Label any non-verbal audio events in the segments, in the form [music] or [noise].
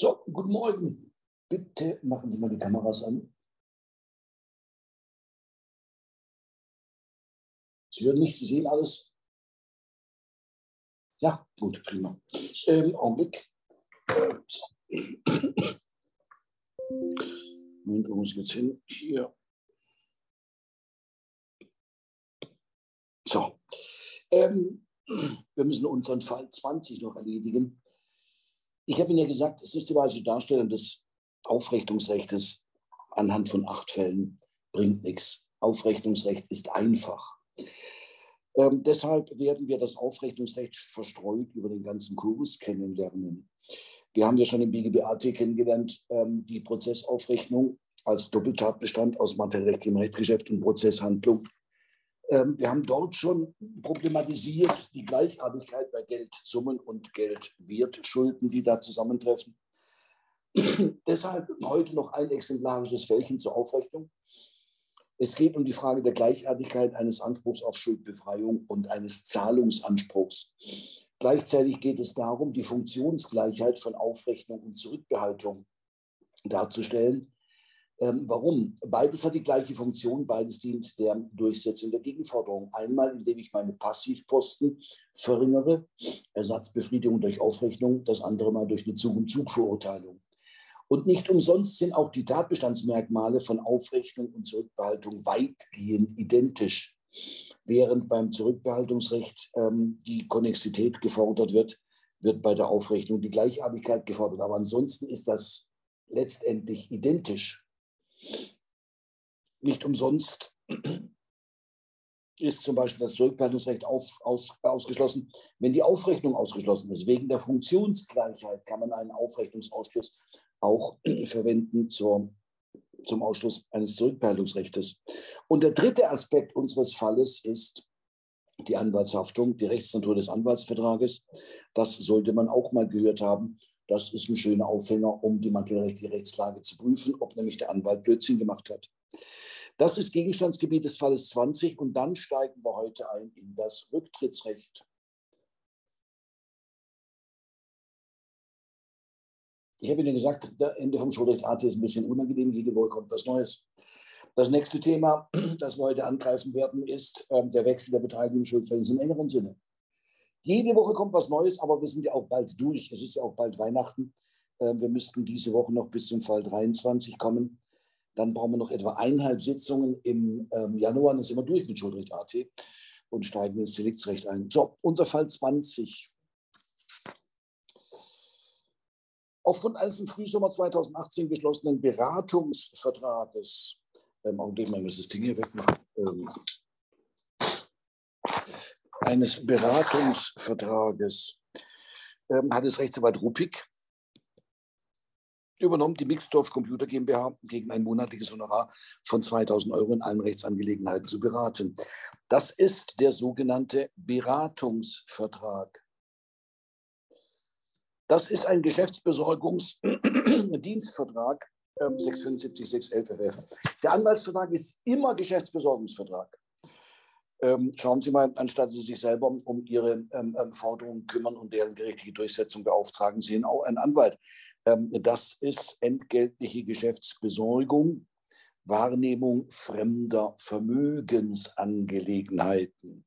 So, guten Morgen. Bitte machen Sie mal die Kameras an. Sie hören nicht, Sie sehen alles. Ja, gut, prima. Ähm, Augenblick. Moment, wo muss ich jetzt hin? Hier. So. Ähm, wir müssen unseren Fall 20 noch erledigen. Ich habe Ihnen ja gesagt, systematische Darstellung des Aufrechnungsrechts anhand von acht Fällen bringt nichts. Aufrechnungsrecht ist einfach. Ähm, deshalb werden wir das Aufrechnungsrecht verstreut über den ganzen Kurs kennenlernen. Wir haben ja schon im BGBAT kennengelernt, ähm, die Prozessaufrechnung als Doppeltatbestand aus materiellem Rechtsgeschäft und Prozesshandlung. Ähm, wir haben dort schon problematisiert die Gleichartigkeit bei Geldsummen und Geldwertschulden, die da zusammentreffen. [clears throat] Deshalb heute noch ein exemplarisches Fällchen zur Aufrechnung. Es geht um die Frage der Gleichartigkeit eines Anspruchs auf Schuldbefreiung und eines Zahlungsanspruchs. Gleichzeitig geht es darum, die Funktionsgleichheit von Aufrechnung und Zurückbehaltung darzustellen. Ähm, warum? Beides hat die gleiche Funktion, beides dient der Durchsetzung der Gegenforderung. Einmal, indem ich meine Passivposten verringere, Ersatzbefriedigung durch Aufrechnung, das andere mal durch eine Zug-um-Zug-Verurteilung. Und nicht umsonst sind auch die Tatbestandsmerkmale von Aufrechnung und Zurückbehaltung weitgehend identisch. Während beim Zurückbehaltungsrecht ähm, die Konnexität gefordert wird, wird bei der Aufrechnung die Gleichartigkeit gefordert. Aber ansonsten ist das letztendlich identisch. Nicht umsonst ist zum Beispiel das Zurückbehaltungsrecht auf, aus, ausgeschlossen. Wenn die Aufrechnung ausgeschlossen ist, wegen der Funktionsgleichheit kann man einen Aufrechnungsausschluss auch [clears throat] verwenden zur, zum Ausschluss eines Zurückbehaltungsrechts. Und der dritte Aspekt unseres Falles ist die Anwaltshaftung, die Rechtsnatur des Anwaltsvertrages. Das sollte man auch mal gehört haben. Das ist ein schöner Aufhänger, um die materiellrechtliche Rechtslage zu prüfen, ob nämlich der Anwalt Blödsinn gemacht hat. Das ist Gegenstandsgebiet des Falles 20 und dann steigen wir heute ein in das Rücktrittsrecht. Ich habe Ihnen gesagt, der Ende vom Schuldrecht AT ist ein bisschen unangenehm, jede Woche kommt was Neues. Das nächste Thema, das wir heute angreifen werden, ist äh, der Wechsel der Beteiligung im Schuldverhältnis im engeren Sinne. Jede Woche kommt was Neues, aber wir sind ja auch bald durch. Es ist ja auch bald Weihnachten. Äh, wir müssten diese Woche noch bis zum Fall 23 kommen. Dann brauchen wir noch etwa eineinhalb Sitzungen im ähm, Januar. Dann sind wir durch mit Schuldrecht AT und steigen ins Deliktsrecht ein. So, unser Fall 20. Aufgrund eines im Frühsommer 2018 geschlossenen Beratungsvertrages, ähm, Augenblick mal, muss das Ding hier wegmachen, ähm, eines Beratungsvertrages ähm, hat es Rechtsanwalt Ruppig übernommen, die Mixdorf Computer GmbH gegen ein monatliches Honorar von 2000 Euro in allen Rechtsangelegenheiten zu beraten. Das ist der sogenannte Beratungsvertrag. Das ist ein Geschäftsbesorgungsdienstvertrag, ähm, 675 611 FF. Der Anwaltsvertrag ist immer Geschäftsbesorgungsvertrag. Ähm, schauen Sie mal, anstatt Sie sich selber um Ihre ähm, ähm, Forderungen kümmern und deren gerichtliche Durchsetzung beauftragen, Sie auch einen Anwalt. Ähm, das ist entgeltliche Geschäftsbesorgung, Wahrnehmung fremder Vermögensangelegenheiten.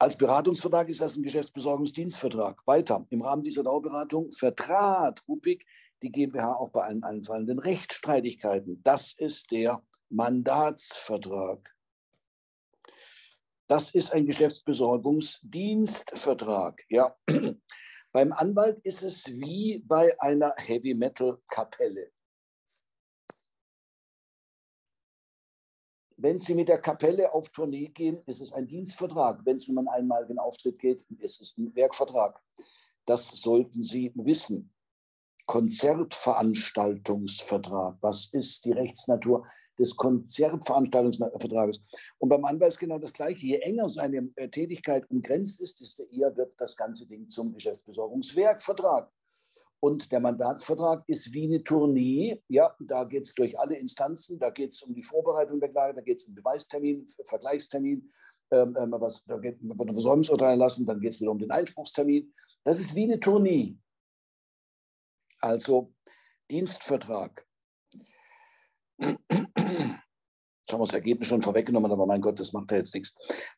Als Beratungsvertrag ist das ein Geschäftsbesorgungsdienstvertrag. Weiter, im Rahmen dieser Dauerberatung vertrat Ruppig die GmbH auch bei allen anfallenden Rechtsstreitigkeiten. Das ist der Mandatsvertrag. Das ist ein Geschäftsbesorgungsdienstvertrag. Ja. [clears throat] Beim Anwalt ist es wie bei einer Heavy Metal Kapelle. Wenn Sie mit der Kapelle auf Tournee gehen, ist es ein Dienstvertrag. Wenn es um einen einmaligen Auftritt geht, ist es ein Werkvertrag. Das sollten Sie wissen. Konzertveranstaltungsvertrag. Was ist die Rechtsnatur des Konzertveranstaltungsvertrages? Und beim Anwalt ist genau das Gleiche. Je enger seine äh, Tätigkeit umgrenzt ist, desto eher wird das ganze Ding zum Geschäftsbesorgungswerkvertrag. Und der Mandatsvertrag ist wie eine Tournee. Ja, da geht es durch alle Instanzen. Da geht es um die Vorbereitung der Klage, da geht es um Beweistermin, Vergleichstermin. Ähm, ähm, was, da geht, wird ein Versäumnisurteil lassen, dann geht es wieder um den Einspruchstermin. Das ist wie eine Tournee. Also Dienstvertrag. Haben wir das Ergebnis schon vorweggenommen, aber mein Gott, das macht ja jetzt nichts.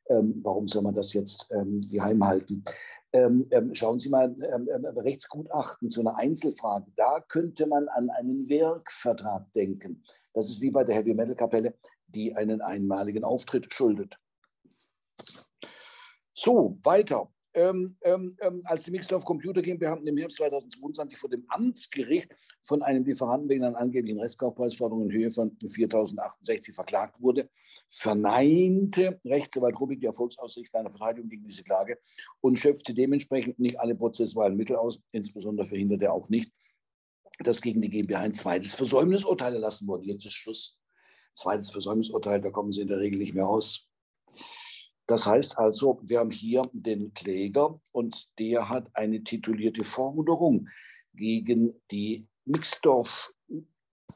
Ähm, warum soll man das jetzt ähm, geheim halten? Ähm, ähm schauen Sie mal, ähm, ähm, Rechtsgutachten zu einer Einzelfrage. Da könnte man an einen Werkvertrag denken. Das ist wie bei der Heavy Metal Kapelle, die einen einmaligen Auftritt schuldet. So, weiter ähm, ähm, ähm, als die Mixdorf Computer GmbH im Herbst 2022 vor dem Amtsgericht von einem Lieferanten wegen einer angeblichen Restkaufpreisforderung in Höhe von 4.068 verklagt wurde, verneinte Rechtsanwalt Rubik die Erfolgsaussicht einer Verteidigung gegen diese Klage und schöpfte dementsprechend nicht alle prozessualen Mittel aus. Insbesondere verhinderte er auch nicht, dass gegen die GmbH ein zweites Versäumnisurteil erlassen wurde. Jetzt ist Schluss. Zweites Versäumnisurteil, da kommen sie in der Regel nicht mehr raus. Das heißt also, wir haben hier den Kläger und der hat eine titulierte Forderung gegen die Mixdorf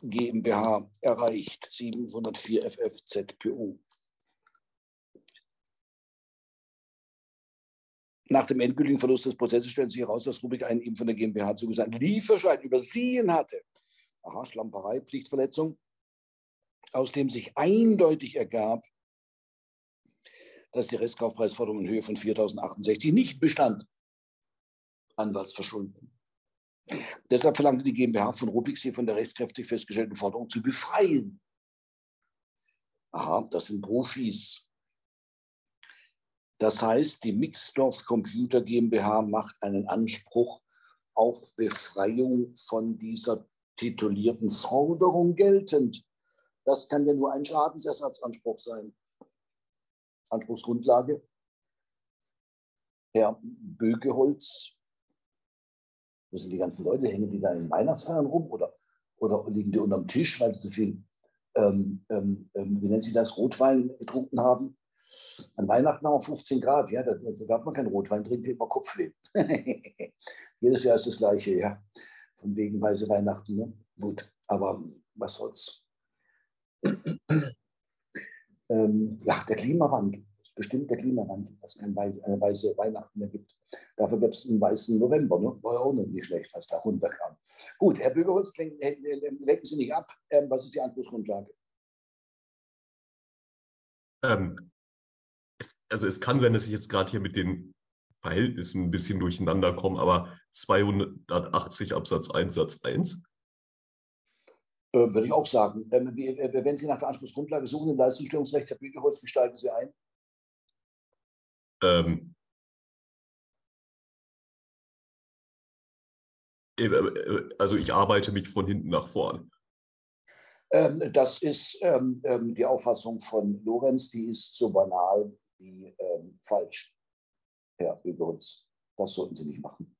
GmbH erreicht, 704 FFZPO. Nach dem endgültigen Verlust des Prozesses stellt sich heraus, dass Rubik einen ihm von der GmbH zugesandten Lieferschein übersehen hatte. Aha, Schlamperei, Pflichtverletzung, aus dem sich eindeutig ergab, dass die Restkaufpreisforderung in Höhe von 4.068 nicht bestand. Anwaltsverschulden. Deshalb verlangte die GmbH von Rubik, sie von der rechtskräftig festgestellten Forderung zu befreien. Aha, das sind Profis. Das heißt, die Mixdorf Computer GmbH macht einen Anspruch auf Befreiung von dieser titulierten Forderung geltend. Das kann ja nur ein Schadensersatzanspruch sein. Anspruchsgrundlage. Herr Bögeholz, wo sind die ganzen Leute? Hängen die da in Weihnachtsfeiern rum oder, oder liegen die unterm Tisch, weil sie zu viel, ähm, ähm, ähm, wie nennt sich das, Rotwein getrunken haben? An Weihnachten haben wir 15 Grad, ja, da, da darf man keinen Rotwein trinken, man Kopfweh. [laughs] Jedes Jahr ist das Gleiche, ja. Von wegen weiße Weihnachten, ne? Gut, aber was soll's ähm, ja, der Klimawandel, bestimmt der Klimawandel, dass es keine weiße, eine weiße Weihnachten mehr gibt. Dafür gibt es einen weißen November, ne? war ja auch noch nicht schlecht, was da runterkam. Gut, Herr Bürgerholz, lenken Sie nicht ab. Ähm, was ist die Anspruchsgrundlage? Ähm, es, also es kann sein, dass ich jetzt gerade hier mit den Verhältnissen ein bisschen durcheinander komme, aber 280 Absatz 1 Satz 1 äh, würde ich auch sagen. Ähm, äh, wenn Sie nach der Anspruchsgrundlage suchen im Leistungsstörungsrecht, Herr Bügelholz, wie steigen Sie ein? Ähm, äh, also ich arbeite mich von hinten nach vorn. Ähm, das ist ähm, die Auffassung von Lorenz, die ist so banal wie falsch, Herr Bügelholz. Das sollten Sie nicht machen.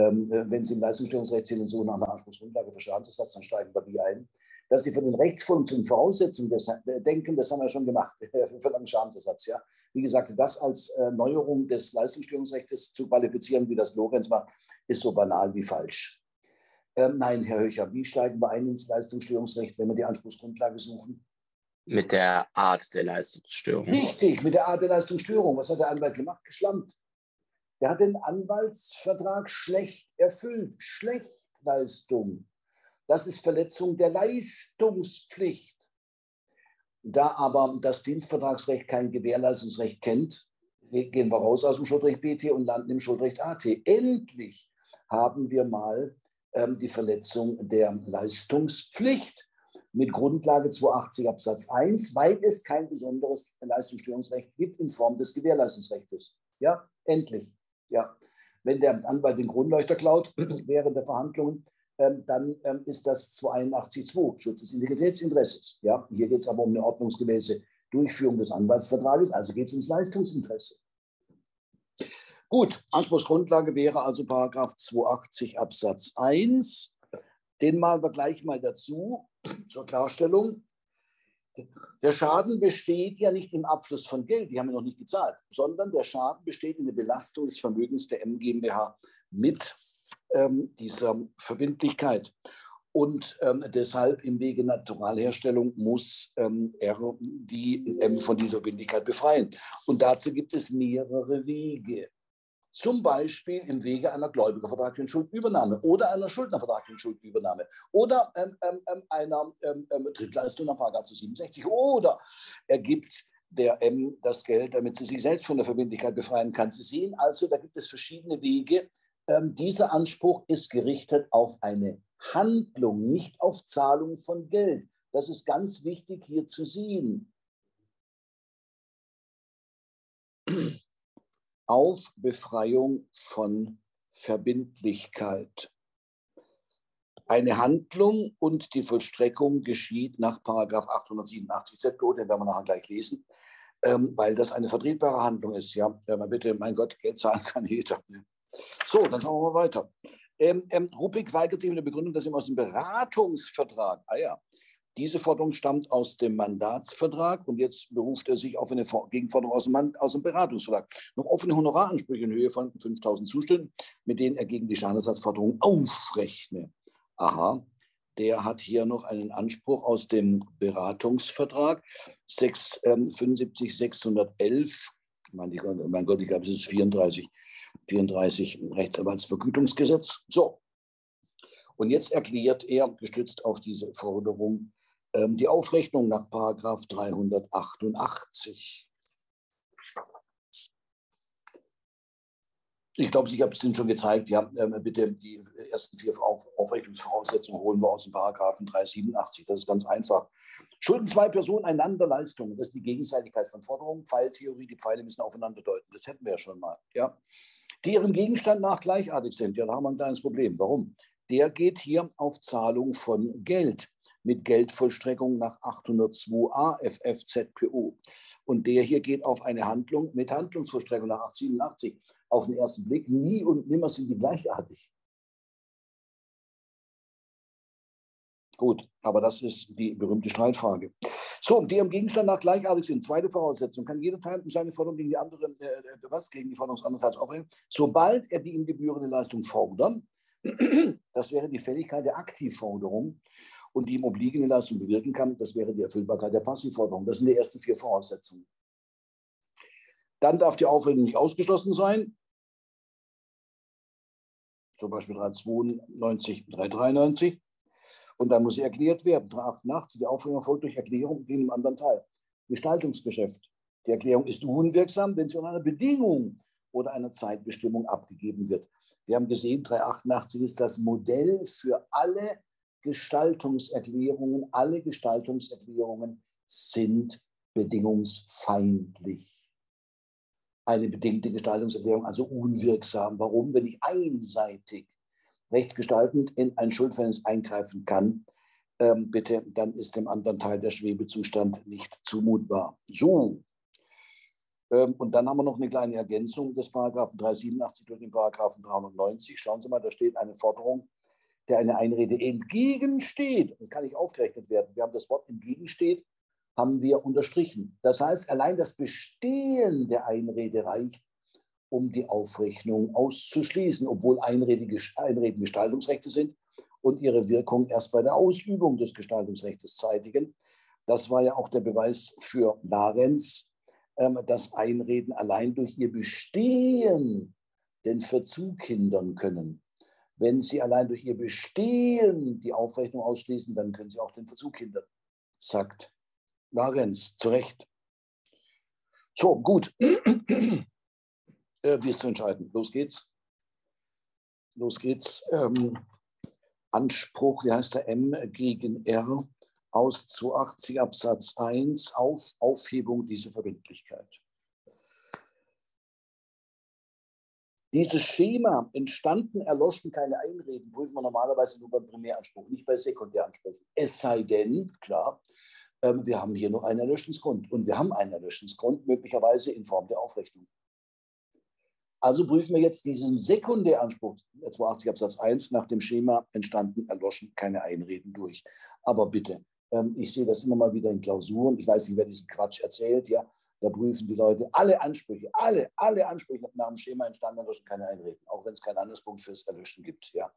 Ähm, äh, wenn Sie im Leistungsstörungsrecht sind und so nach einer Anspruchsgrundlage für Schadensersatz, dann steigen wir die ein. Dass Sie von den den Voraussetzungen des, äh, denken, das haben wir schon gemacht, [laughs] für einen Schadensersatz. Ja. Wie gesagt, das als äh, Neuerung des Leistungsstörungsrechts zu qualifizieren, wie das Lorenz macht, ist so banal wie falsch. Ähm, nein, Herr Höcher, wie steigen wir ein ins Leistungsstörungsrecht, wenn wir die Anspruchsgrundlage suchen? Mit der Art der Leistungsstörung. Richtig, mit der Art der Leistungsstörung. Was hat der Anwalt gemacht? Geschlampt. Der hat den Anwaltsvertrag schlecht erfüllt. Schlechtleistung. Das ist Verletzung der Leistungspflicht. Da aber das Dienstvertragsrecht kein Gewährleistungsrecht kennt, gehen wir raus aus dem Schuldrecht BT und landen im Schuldrecht AT. Endlich haben wir mal ähm, die Verletzung der Leistungspflicht mit Grundlage 280 Absatz 1, weil es kein besonderes Leistungsstörungsrecht gibt in Form des Gewährleistungsrechts. Ja, endlich. Ja. Wenn der Anwalt den Kronleuchter klaut [clears throat] während der Verhandlungen, ähm, dann ähm, ist das 281.2, Schutz des Integritätsinteresses. Ja. Hier geht es aber um eine ordnungsgemäße Durchführung des Anwaltsvertrages, also geht es ins Leistungsinteresse. Gut, Anspruchsgrundlage wäre also Paragraph 280 Absatz 1. Den malen wir gleich mal dazu zur Klarstellung. Der Schaden besteht ja nicht im Abfluss von Geld, die haben wir noch nicht gezahlt, sondern der Schaden besteht in der Belastung des Vermögens der M GmbH mit ähm, dieser Verbindlichkeit. Und ähm, deshalb im Wege Naturalherstellung muss ähm, er die M von dieser Verbindlichkeit befreien. Und dazu gibt es mehrere Wege. Zum Beispiel im Wege einer gläubigervertraglichen Schuldübernahme oder einer schuldnervertraglichen Schuldübernahme oder ähm, ähm, ähm einer ähm, ähm Drittleistung nach Paragraph 67 oder er gibt der M das Geld, damit sie sich selbst von der Verbindlichkeit befreien kann. Sie sehen also, da gibt es verschiedene Wege. Ähm, dieser Anspruch ist gerichtet auf eine Handlung, nicht auf Zahlung von Geld. Das ist ganz wichtig hier zu sehen. Auf Befreiung von Verbindlichkeit. Eine Handlung und die Vollstreckung geschieht nach 887 ZGO, den werden wir nachher gleich lesen, ähm, weil das eine vertretbare Handlung ist. Ja, wenn man bitte, mein Gott, Geld zahlen kann [laughs] jeder. So, dann schauen wir mal weiter. Ähm, ähm, Ruppig weigert sich mit der Begründung, dass ihm aus dem Beratungsvertrag, ah ja, diese Forderung stammt aus dem Mandatsvertrag und jetzt beruft er sich auf eine Gegenforderung aus dem, aus dem Beratungsvertrag. Noch offene Honoraransprüche in Höhe von 5000 Zuständen, mit denen er gegen die Schadenersatzforderung aufrechne. Aha, der hat hier noch einen Anspruch aus dem Beratungsvertrag 6, ähm, 75 611. Mein Gott, mein Gott, ich glaube, es ist 34, 34 Rechtsanwaltsvergütungsgesetz. So. Und jetzt erklärt er, gestützt auf diese Forderung, die Aufrechnung nach Paragraph 388. Ich glaube, ich habe es Ihnen schon gezeigt. Ja, ähm, bitte die ersten vier Aufrechnungsvoraussetzungen holen wir aus dem Paragraphen 387. Das ist ganz einfach. Schulden zwei Personen einander Leistungen. Das ist die Gegenseitigkeit von Forderungen. Pfeiltheorie, die Pfeile müssen aufeinander deuten. Das hätten wir ja schon mal. Ja. Die ihrem Gegenstand nach gleichartig sind. Ja, da haben wir ein kleines Problem. Warum? Der geht hier auf Zahlung von Geld mit Geldvollstreckung nach 802a FFZPO. Und der hier geht auf eine Handlung mit Handlungsvollstreckung nach 887 auf den ersten Blick. Nie und nimmer sind die gleichartig. Gut, aber das ist die berühmte Streitfrage. So, die am Gegenstand nach gleichartig sind. Zweite Voraussetzung. Kann jeder Teil seine Forderung gegen die andere, äh, äh, was, gegen die Forderung des anderen Teils aufregen? Sobald er die ihm gebührende Leistung fordern, [clears throat] das wäre die Fälligkeit der Aktivforderung und die ihm obliegende Leistung bewirken kann, das wäre die Erfüllbarkeit der Passivforderung. Das sind die ersten vier Voraussetzungen. Dann darf die Aufregung nicht ausgeschlossen sein zum Beispiel 392, 393. Und dann muss sie erklärt werden. 388, die Aufregung erfolgt durch Erklärung in einem anderen Teil. Gestaltungsgeschäft. Die Erklärung ist unwirksam, wenn sie unter einer Bedingung oder einer Zeitbestimmung abgegeben wird. Wir haben gesehen, 388 ist das Modell für alle Gestaltungserklärungen. Alle Gestaltungserklärungen sind bedingungsfeindlich eine bedingte Gestaltungserklärung also unwirksam. Warum? Wenn ich einseitig rechtsgestaltend in ein Schuldverhältnis eingreifen kann, ähm, bitte, dann ist dem anderen Teil der Schwebezustand nicht zumutbar. So. Ähm, und dann haben wir noch eine kleine Ergänzung des Paragraphen 387 durch den Paragraphen 390. Schauen Sie mal, da steht eine Forderung, der eine Einrede entgegensteht. Das kann nicht aufgerechnet werden. Wir haben das Wort entgegensteht haben wir unterstrichen. Das heißt, allein das Bestehen der Einrede reicht, um die Aufrechnung auszuschließen, obwohl Einreden Gestaltungsrechte sind und ihre Wirkung erst bei der Ausübung des Gestaltungsrechts zeitigen. Das war ja auch der Beweis für Larenz, ähm, dass Einreden allein durch ihr Bestehen den Verzug hindern können. Wenn sie allein durch ihr Bestehen die Aufrechnung ausschließen, dann können sie auch den Verzug hindern, sagt Larenz, zu Recht. So, gut. äh, wie ist zu entscheiden? Los geht's. Los geht's. Ähm, Anspruch, wie heißt der M gegen R aus 280 Absatz 1 auf Aufhebung dieser Verbindlichkeit. Dieses Schema entstanden, erloschen keine Einreden, prüfen wir normalerweise nur beim Primäranspruch, nicht bei Sekundäransprüchen. Es sei denn, klar, ähm, wir haben hier noch einen Erlöschungsgrund. Und wir haben einen Erlöschungsgrund, möglicherweise in Form der Aufrechnung. Also prüfen wir jetzt diesen Sekundäranspruch, 82 Absatz 1, nach dem Schema entstanden, erloschen, keine Einreden durch. Aber bitte, ähm, ich sehe das immer mal wieder in Klausuren. Ich weiß nicht, wer diesen Quatsch erzählt. Ja, da prüfen die Leute alle Ansprüche, alle, alle Ansprüche nach dem Schema entstanden, erloschen, keine Einreden. Auch wenn es keinen Anlasspunkt fürs Erlöschen gibt. Ja.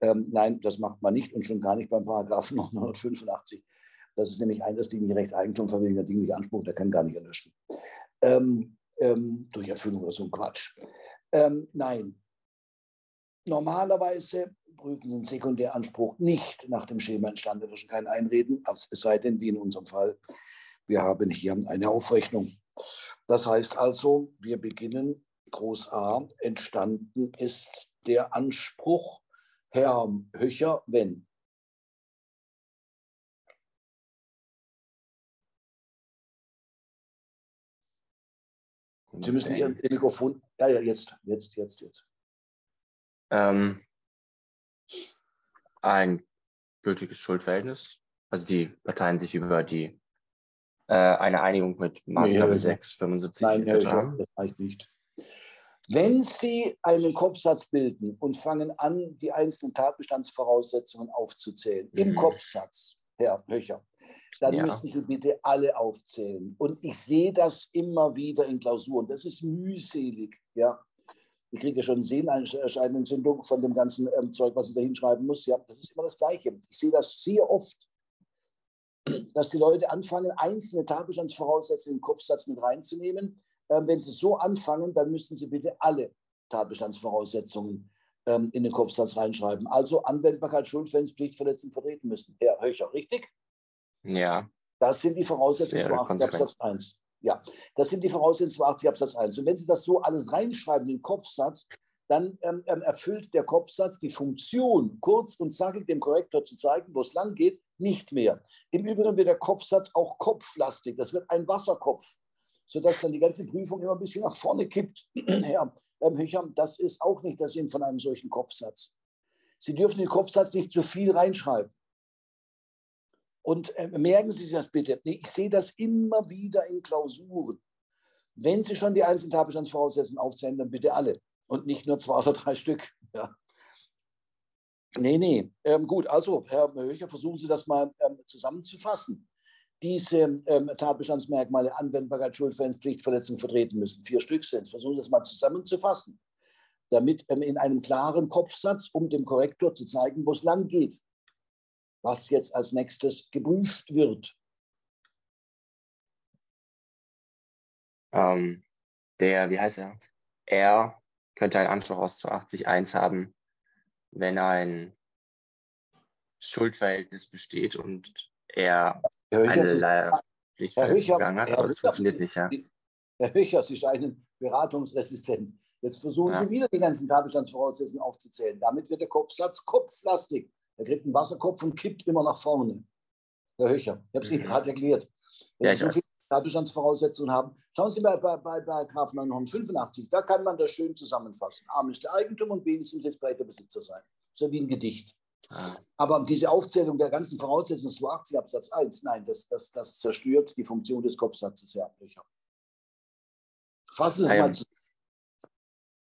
Ähm, nein, das macht man nicht und schon gar nicht beim Paragraphen [laughs] 985 das ist nämlich ein das dingliche Rechtseigentum verwirklichter dingliche Anspruch, der kann gar nicht erlöschen. Ähm, ähm, durch Erfüllung oder so ein Quatsch. Ähm, nein. Normalerweise prüfen Sie einen Sekundäranspruch nicht nach dem Schema entstandenerischen kein Einreden, es sei denn, wie in unserem Fall, wir haben hier eine Aufrechnung. Das heißt also, wir beginnen Groß A, entstanden ist der Anspruch, Herr Höcher, wenn. Sie müssen Ihr Mikrofon, ja, ja, jetzt, jetzt, jetzt, jetzt. Ähm, ein gültiges Schuldverhältnis. Also die Parteien sich über die äh, eine Einigung mit Maßgabe nee, 6, 75 Nein, etc. Nein, das reicht nicht. Wenn Sie einen Kopfsatz bilden und fangen an, die einzelnen Tatbestandsvoraussetzungen aufzuzählen, mhm. im Kopfsatz, Herr Höcher, dann ja. müssen Sie bitte alle aufzählen. Und ich sehe das immer wieder in Klausuren. Das ist mühselig. Ja. Ich kriege ja schon Sehnerscheinentzündung von dem ganzen ähm, Zeug, was ich da hinschreiben muss. Ja, das ist immer das Gleiche. Ich sehe das sehr oft, dass die Leute anfangen, einzelne Tatbestandsvoraussetzungen im Kopfsatz mit reinzunehmen. Ähm, wenn sie so anfangen, dann müssen sie bitte alle Tatbestandsvoraussetzungen ähm, in den Kopfsatz reinschreiben. Also Anwendbarkeit, Schuldverhältnis, Verletzung vertreten müssen. Herr Höcher, richtig? Ja. Das sind die Voraussetzungen zu 80 Absatz 1. Ja, das sind die Voraussetzungen zu 80 Absatz 1. Und wenn Sie das so alles reinschreiben, den Kopfsatz, dann ähm, ähm, erfüllt der Kopfsatz die Funktion, kurz und zackig dem Korrektor zu zeigen, wo es lang geht, nicht mehr. Im Übrigen wird der Kopfsatz auch kopflastig. Das wird ein Wasserkopf, sodass dann die ganze Prüfung immer ein bisschen nach vorne kippt. [clears throat] Herr ähm, Höcher, das ist auch nicht der Sinn von einem solchen Kopfsatz. Sie dürfen den Kopfsatz nicht zu viel reinschreiben. Und äh, merken Sie sich das bitte. Ich sehe das immer wieder in Klausuren. Wenn Sie schon die einzelnen Tatbestandsvoraussetzungen aufzählen, dann bitte alle und nicht nur zwei oder drei Stück. [laughs] Ja. Nee, nee. Ähm, gut, also, Herr Höcher, versuchen Sie das mal ähm, zusammenzufassen. Diese ähm, Tatbestandsmerkmale Anwendbarkeit, Schuldverhältnis, Verletzung vertreten müssen. Vier Stück sind. Versuchen Sie das mal zusammenzufassen, damit ähm, in einem klaren Kopfsatz, um dem Korrektor zu zeigen, wo es lang geht was jetzt als nächstes geprüft wird? Ähm, der, wie heißt er? Er könnte einen Anspruch aus 280.1 haben, wenn ein Schuldverhältnis besteht und er eine Pflichtverletzung begangen hat, aber es funktioniert nicht. Ja. Herr Höcher, Sie scheinen beratungsresistent. Jetzt versuchen ja. Sie wieder die ganzen Tatbestandsvoraussetzungen aufzuzählen. Damit wird der Kopfsatz kopflastig. Er kriegt einen Wasserkopf und kippt immer nach vorne. Herr Höcher, ich habe es Ihnen mhm. gerade erklärt. Wenn ja, Sie so viele Tatbestandsvoraussetzungen haben, schauen Sie mal bei, bei, bei Graf 985, da kann man das schön zusammenfassen. A müsste Eigentum und B müssen jetzt breiter Besitzer sein. So wie ein Gedicht. Ah. Aber diese Aufzählung der ganzen Voraussetzungen 280 Absatz 1, nein, das, das, das zerstört die Funktion des Kopfsatzes, Herr Höcher. Fassen Sie es mal zusammen.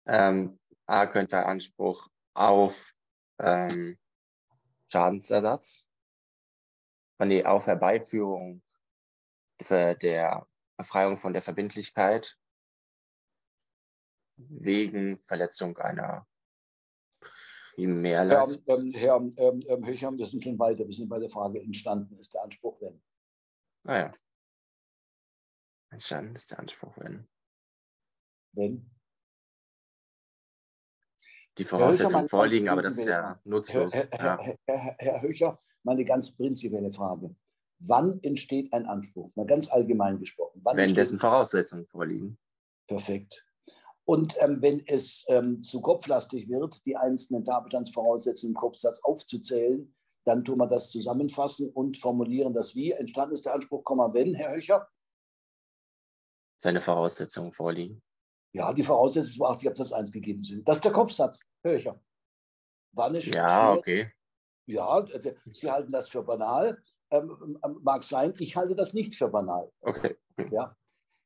Ähm, A könnte Anspruch auf ähm, Schadensersatz, der auf Herbeiführung der Befreiung von der Verbindlichkeit wegen Verletzung einer Primärlast. Herr, ähm, Herr ähm, ähm, Höcher, wir sind schon weiter. Wir sind bei der Frage, entstanden ist der Anspruch, wenn. Ah ja. Entstanden ist der Anspruch, wenn. Wenn? die Voraussetzungen vorliegen, aber das ist ja nutzlos. Herr, Herr, Herr, Herr Höcher, mal eine ganz prinzipielle Frage. Wann entsteht ein Anspruch? Mal ganz allgemein gesprochen. Wann wenn dessen Voraussetzungen vorliegen. Perfekt. Und ähm, wenn es ähm, zu kopflastig wird, die einzelnen Tatbestandsvoraussetzungen im Kopfsatz aufzuzählen, dann tun wir das zusammenfassen und formulieren das wie. Entstanden ist der Anspruch, wenn, Herr Höcher? Seine Voraussetzungen vorliegen. Ja, die Voraussetzungen zu 80 Absatz 1 gegeben sind. Das ist der Kopfsatz, ich ja. War nicht ja, schwer. okay. Ja, Sie halten das für banal. Ähm, ähm, mag sein, ich halte das nicht für banal. Okay. Ja.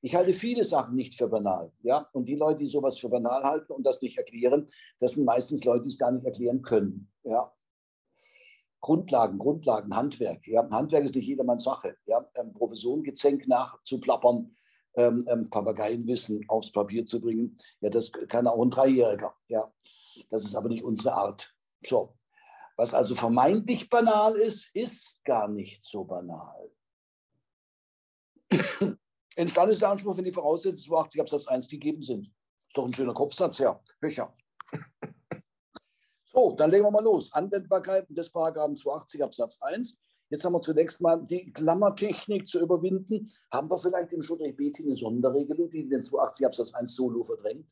Ich halte viele Sachen nicht für banal. Ja? Und die Leute, die sowas für banal halten und das nicht erklären, das sind meistens Leute, die es gar nicht erklären können. Ja? Grundlagen, Grundlagen, Handwerk. Ja? Handwerk ist nicht jedermanns Sache. Ja? Ähm, Professorengezänk nachzuplappern, ähm, ähm, Papageienwissen aufs Papier zu bringen. Ja, das kann auch ein Dreijähriger. Ja, das ist aber nicht unsere Art. So. Was also vermeintlich banal ist, ist gar nicht so banal. Entstanden ist der Anspruch, wenn die Voraussetzungen 82 Absatz 1 gegeben sind. Ist doch ein schöner Kopfsatz, ja. Höcher. So, dann legen wir mal los. Anwendbarkeit des Paragraphen 280 Absatz 1. Jetzt haben wir zunächst mal die Klammertechnik zu überwinden. Haben wir vielleicht im Schuldrecht BT eine Sonderregelung, die den 280 Absatz 1 Solo verdrängt?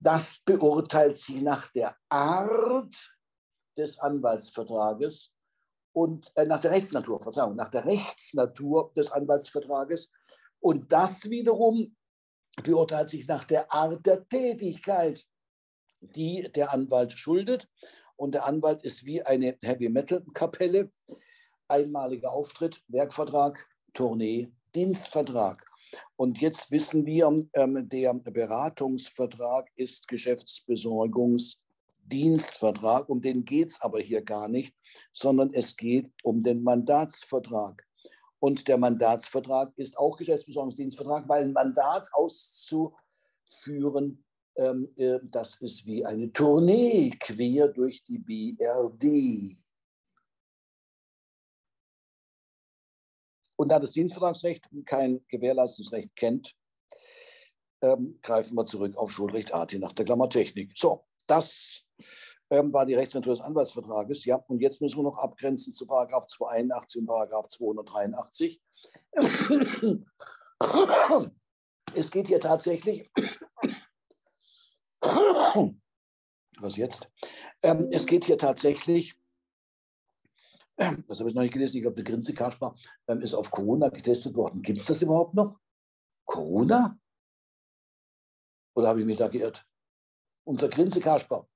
Das beurteilt sie nach der Art des Anwaltsvertrages und äh, nach der Rechtsnatur, Verzeihung, nach der Rechtsnatur des Anwaltsvertrages. Und das wiederum beurteilt sich nach der Art der Tätigkeit, die der Anwalt schuldet. Und der Anwalt ist wie eine Heavy-Metal-Kapelle. Einmaliger Auftritt, Werkvertrag, Tournee, Dienstvertrag. Und jetzt wissen wir, ähm, der Beratungsvertrag ist Geschäftsbesorgungsdienstvertrag. Um den geht es aber hier gar nicht, sondern es geht um den Mandatsvertrag. Und der Mandatsvertrag ist auch Geschäftsbesorgungsdienstvertrag, weil ein Mandat auszuführen, ähm, äh, das ist wie eine Tournee quer durch die BRD. Und da das Dienstvertragsrecht kein Gewährleistungsrecht kennt, ähm, greifen wir zurück auf Schulrecht AT nach der Klammertechnik. So, das ähm, war die Rechtsnatur des Anwaltsvertrages. Ja, und jetzt müssen wir noch abgrenzen zu Paragraph 281 und Paragraph 283. Es geht hier tatsächlich. Was jetzt? Ähm, es geht hier tatsächlich das habe ich noch nicht gelesen, ich glaube, der Grinze-Kasper ähm, ist auf Corona getestet worden. Gibt es das überhaupt noch? Corona? Oder habe ich mich da geirrt? Unser Grinze-Kasper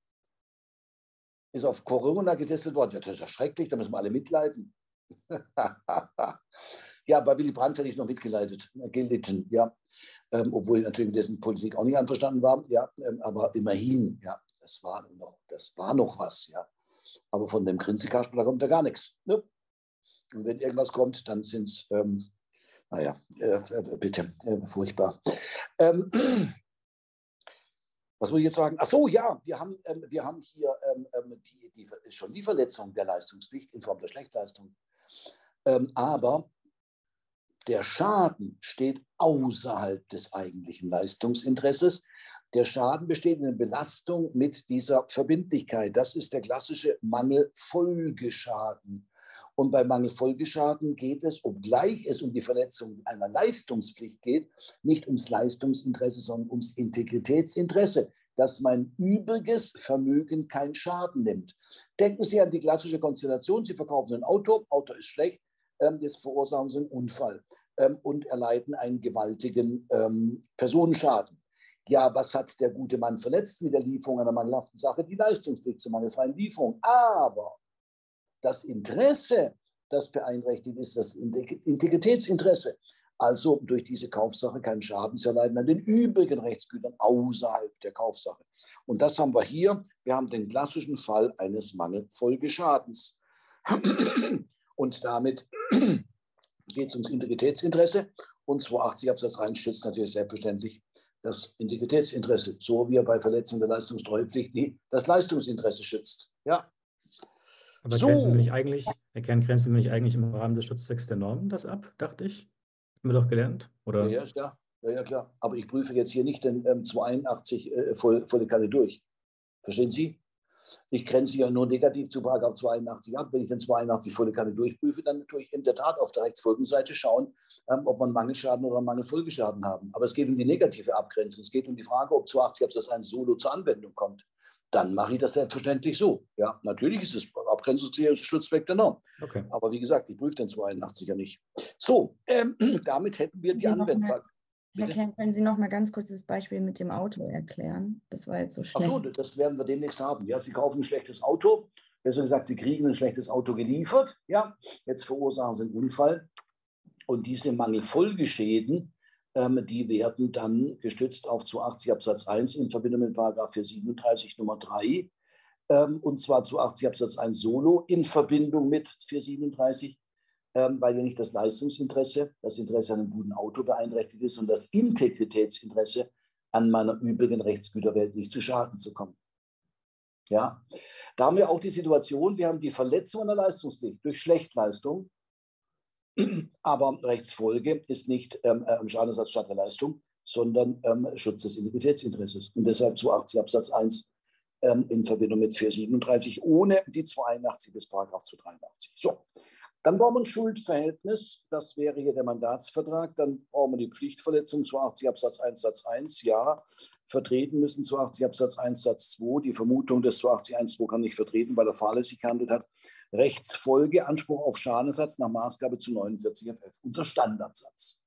ist auf Corona getestet worden. Ja, das ist ja schrecklich, da müssen wir alle mitleiden. [laughs] ja, bei Willy Brandt hätte ich noch mitgeleitet, äh, gelitten, ja. Ähm, obwohl ich natürlich mit dessen Politik auch nicht einverstanden war, ja, ähm, aber immerhin, ja, das war noch, das war noch was, ja. Aber von dem Grinzekasper, kommt da gar nichts. Ne? Und wenn irgendwas kommt, dann sind es, ähm, naja, äh, äh, bitte, äh, furchtbar. Ähm, [clears throat] was muss ich jetzt sagen? Ach so, ja, wir haben, ähm, wir haben hier ähm, ähm die, die, schon die Verletzung der Leistungspflicht in Form der Schlechtleistung. Ähm, aber der Schaden steht außerhalb des eigentlichen Leistungsinteresses. Der Schaden besteht in der Belastung mit dieser Verbindlichkeit. Das ist der klassische Mangelfolgeschaden. Und bei Mangelfolgeschaden geht es, obgleich es um die Verletzung einer Leistungspflicht geht, nicht ums Leistungsinteresse, sondern ums Integritätsinteresse, dass mein übriges Vermögen keinen Schaden nimmt. Denken Sie an die klassische Konstellation, Sie verkaufen ein Auto, Auto ist schlecht, jetzt verursachen Sie einen Unfall ähm, und erleiden einen gewaltigen ähm, Personenschaden. Ja, was hat der gute Mann verletzt mit der Lieferung einer mangelhaften Sache? Die Leistungspflicht zur mangelfreien Lieferung. Aber das Interesse, das beeinträchtigt ist, das Integritätsinteresse, also durch diese Kaufsache keinen Schaden zu erleiden an den übrigen Rechtsgütern außerhalb der Kaufsache. Und das haben wir hier. Wir haben den klassischen Fall eines Mangelfolgeschadens. Und damit [clears throat] geht es ums Integritätsinteresse. Und 280 Absatz 1 schützt natürlich selbstverständlich das Integritätsinteresse, so wie er bei Verletzung der Leistungstreuepflicht die, das Leistungsinteresse schützt. Ja. Aber so. grenzen wir nicht eigentlich, grenzen wir nicht eigentlich im Rahmen des Schutzzwecks der Normen das ab, dachte ich? Haben wir doch gelernt, oder? Ja, ja, ja, ja klar. Aber ich prüfe jetzt hier nicht den ähm, 281 äh, voll, volle Kanne durch. Verstehen Sie? Ich grenze ja nur negativ zu Paragraph 82 ab. Wenn ich den 82 volle Kanne durchprüfe, dann tue ich in der Tat auf der Rechtsfolgenseite schauen, ähm, ob man Mangelschaden oder Mangelfolgeschaden haben. Aber es geht um die negative Abgrenzung. Es geht um die Frage, ob 82 Absatz 1 solo zur Anwendung kommt. Dann mache ich das selbstverständlich so. Ja, natürlich ist es Abgrenzungsschutzweg der Norm. Okay. Aber wie gesagt, ich prüfe den 82 ja nicht. So, ähm, [clears throat] damit hätten wir die Anwendbarkeit. Herr Klein, können Sie noch mal ganz kurz das Beispiel mit dem Auto erklären? Das war jetzt so schlecht. Ach so, das werden wir demnächst haben. Ja, Sie kaufen ein schlechtes Auto. Besser gesagt, Sie kriegen ein schlechtes Auto geliefert. Ja, jetzt verursachen Sie einen Unfall. Und diese Mangelfolgeschäden, ähm, die werden dann gestützt auf 280 Absatz 1 in Verbindung mit Paragraph 437 Nummer 3 ähm, und zwar 280 Absatz 1 Solo in Verbindung mit 437 ähm, weil ja nicht das Leistungsinteresse, das Interesse an einem guten Auto beeinträchtigt ist und das Integritätsinteresse an meiner übrigen Rechtsgüterwelt nicht zu Schaden zu kommen. Ja, da haben wir auch die Situation, wir haben die Verletzung einer Leistungspflicht durch Schlechtleistung, [clears throat] aber Rechtsfolge ist nicht ähm, äh, Schadenersatz statt der Leistung, sondern ähm, Schutz des Integritätsinteresses. Und deshalb 280 Absatz 1 ähm, in Verbindung mit 437 ohne die 281 bis Paragraph 283. So, dann brauchen wir ein Schuldverhältnis, das wäre hier der Mandatsvertrag. Dann brauchen wir die Pflichtverletzung 280 Absatz 1 Satz 1, ja. Vertreten müssen 280 Absatz 1 Satz 2. Die Vermutung des 280 1 2 kann nicht vertreten, weil er fahrlässig gehandelt hat. Rechtsfolge, Anspruch auf Schadenersatz nach Maßgabe zu 49 FF. Unser Standardsatz.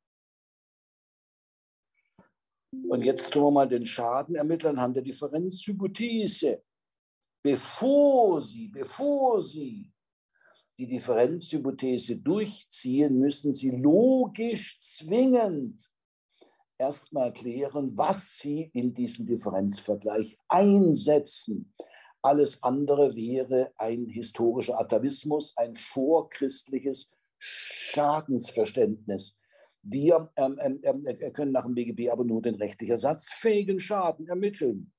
Und jetzt tun wir mal den Schaden ermitteln anhand der Differenzhypothese. Bevor Sie, bevor Sie die Differenzhypothese durchziehen, müssen Sie logisch zwingend erstmal klären, was Sie in diesem Differenzvergleich einsetzen. Alles andere wäre ein historischer Atavismus, ein vorchristliches Schadensverständnis. Wir ähm, ähm, ähm äh, können nach dem BGB aber nur den rechtlich ersatzfähigen Schaden ermitteln.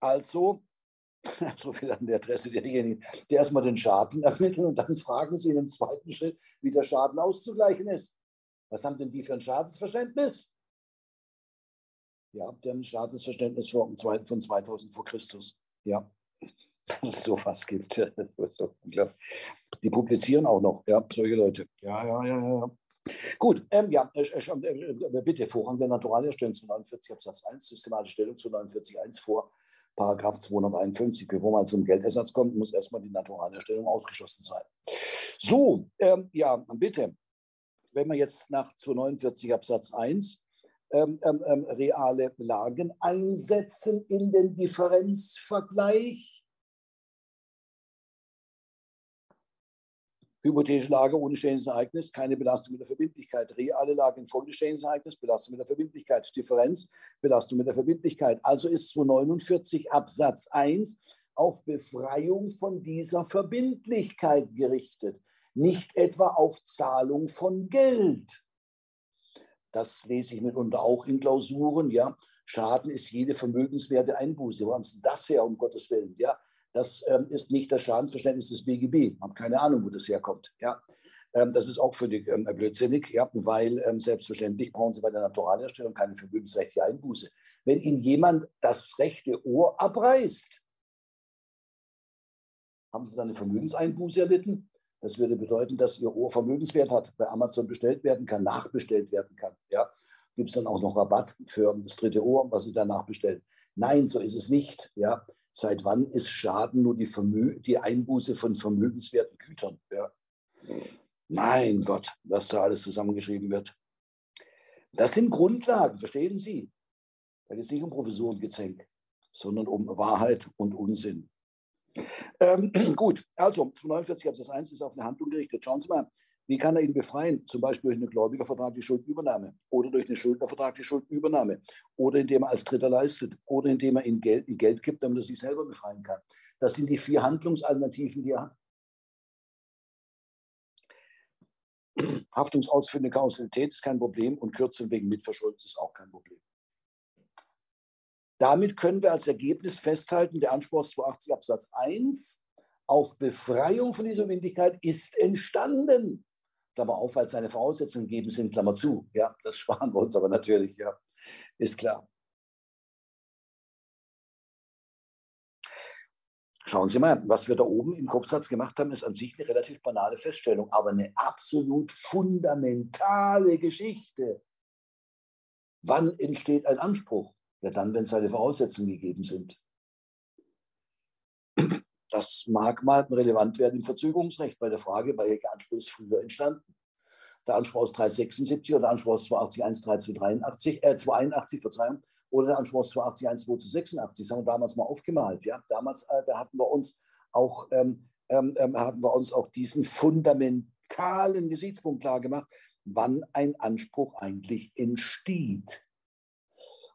Also, [laughs] so viel an der Adresse derjenigen, die erstmal den Schaden [laughs] ermitteln und dann fragen sie in einem zweiten Schritt, wie der Schaden auszugleichen ist. Was haben denn die für ein Schadensverständnis? Ja, die haben ein Schadensverständnis von 2000 vor Christus. Ja, [laughs] dass es sowas gibt. Die publizieren auch noch, ja, solche Leute. Ja, ja, ja, ja. Gut, ähm, ja, äh, äh, bitte Vorrang der Naturalherstellung zu 49 Absatz 1, systematische Stellung zu 49 1 vor Paragraph 251. Bevor man zum Geldersatz kommt, muss erstmal die Naturalherstellung ausgeschlossen sein. So, ähm, ja, bitte, wenn wir jetzt nach 249 Absatz 1 ähm, ähm, ähm, reale Lagen einsetzen in den Differenzvergleich, Hypothetische Lage ohne Ereignis, keine Belastung mit der Verbindlichkeit. Reale Lage infolge des Ereignis, Belastung mit der Verbindlichkeit. Differenz, Belastung mit der Verbindlichkeit. Also ist 249 Absatz 1 auf Befreiung von dieser Verbindlichkeit gerichtet, nicht etwa auf Zahlung von Geld. Das lese ich mitunter auch in Klausuren, ja. Schaden ist jede vermögenswerte Einbuße. Wo haben Sie das her, um Gottes Willen? Ja, das ähm, ist nicht das Schadensverständnis des BGB. Ich habe keine Ahnung, wo das herkommt. Ja. Ähm, das ist auch völlig ähm, blödsinnig, ja, weil ähm, selbstverständlich brauchen Sie bei der Naturalherstellung keine vermögensrechtliche Einbuße. Wenn Ihnen jemand das rechte Ohr abreißt, haben Sie dann eine Vermögenseinbuße erlitten? Das würde bedeuten, dass Ihr Ohr Vermögenswert hat, bei Amazon bestellt werden kann, nachbestellt werden kann. Ja. Gibt es dann auch noch Rabatt für das dritte Ohr, was Sie danach bestellen? Nein, so ist es nicht. Ja. Seit wann ist Schaden nur die, Vermö die Einbuße von vermögenswerten Gütern? Ja. Mein Gott, was da alles zusammengeschrieben wird. Das sind Grundlagen, verstehen Sie? Da geht es nicht um Professorengezänk, sondern um Wahrheit und Unsinn. Ähm, [clears throat] gut, also 49 Absatz 1 ist auf eine Handlung gerichtet. Schauen Sie mal, wie kann er ihn befreien? Zum Beispiel durch einen Gläubigervertrag die Schuldübernahme oder durch einen Schuldnervertrag die Schuldübernahme oder indem er als Dritter leistet oder indem er ihm Geld, Geld gibt, damit er sich selber befreien kann. Das sind die vier Handlungsalternativen, die er hat. Haftungsausführende Kausalität ist kein Problem und Kürzung wegen Mitverschuldens ist auch kein Problem. Damit können wir als Ergebnis festhalten, der Anspruch 280 Absatz 1 auf Befreiung von dieser Windigkeit ist entstanden. Klammer auf, weil seine Voraussetzungen gegeben sind, Klammer zu. Ja, das [laughs] sparen wir uns aber natürlich, ja, ist klar. Schauen Sie mal, was wir da oben im Kopfsatz gemacht haben, ist an sich eine relativ banale Feststellung, aber eine absolut fundamentale Geschichte. Wann entsteht ein Anspruch? Ja, dann, wenn seine Voraussetzungen gegeben sind. Das mag mal relevant werden im Verzögerungsrecht bei der Frage, bei welcher Anspruch ist früher entstanden. Der Anspruch aus 376 oder der Anspruch aus 281 1383, äh, 82, Verzeihung, oder der Anspruch aus 281 1286. Das haben wir damals mal aufgemalt. Ja? Damals äh, da hatten wir uns auch, ähm, ähm, ähm, haben wir uns auch diesen fundamentalen Gesichtspunkt klar gemacht, wann ein Anspruch eigentlich entsteht.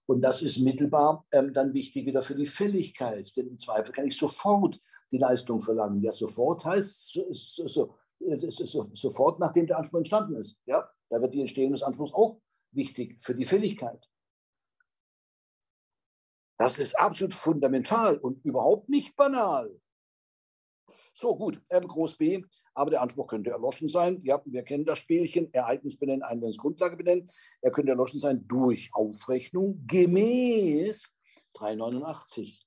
Und das ist mittelbar ähm, dann wichtig wieder für die Fälligkeit, denn im Zweifel kann ich sofort die Leistung verlangen. Ja, sofort heißt so, so, so, sofort, nachdem der Anspruch entstanden ist. Ja, da wird die Entstehung des Anspruchs auch wichtig für die Fälligkeit. Das ist absolut fundamental und überhaupt nicht banal. So, gut, ähm, Groß B, aber der Anspruch könnte erloschen sein. Ja, wir kennen das Spielchen, Ereignis benennen, Einwendungsgrundlage benennen. Er könnte erloschen sein durch Aufrechnung gemäß 389.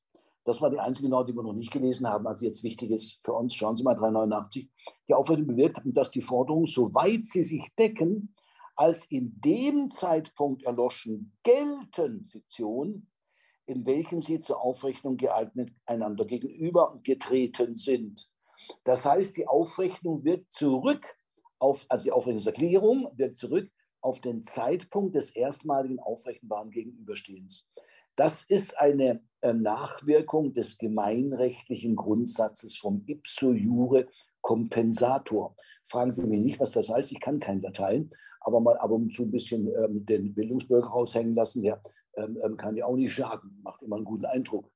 Das war die einzige Norm, die wir noch nicht gelesen haben, also jetzt wichtig ist für uns. Schauen Sie mal, 389. Die Aufrechnung bewirkt, dass die Forderungen, soweit sie sich decken, als in dem Zeitpunkt erloschen gelten, Fiktion, in welchem sie zur Aufrechnung geeignet einander gegenüber getreten sind. Das heißt, die Aufrechnung wird zurück auf, also die Aufrechnungserklärung wird zurück auf den Zeitpunkt des erstmaligen aufrechenbaren Gegenüberstehens. Das ist eine äh, Nachwirkung des gemeinrechtlichen Grundsatzes vom ipso jure compensator. Fragen Sie mich nicht, was das heißt. Ich kann kein Latein, aber mal ab und zu ein bisschen ähm, den Bildungsbürger raushängen lassen. Der ähm, ähm, kann ja auch nicht schaden, macht immer einen guten Eindruck.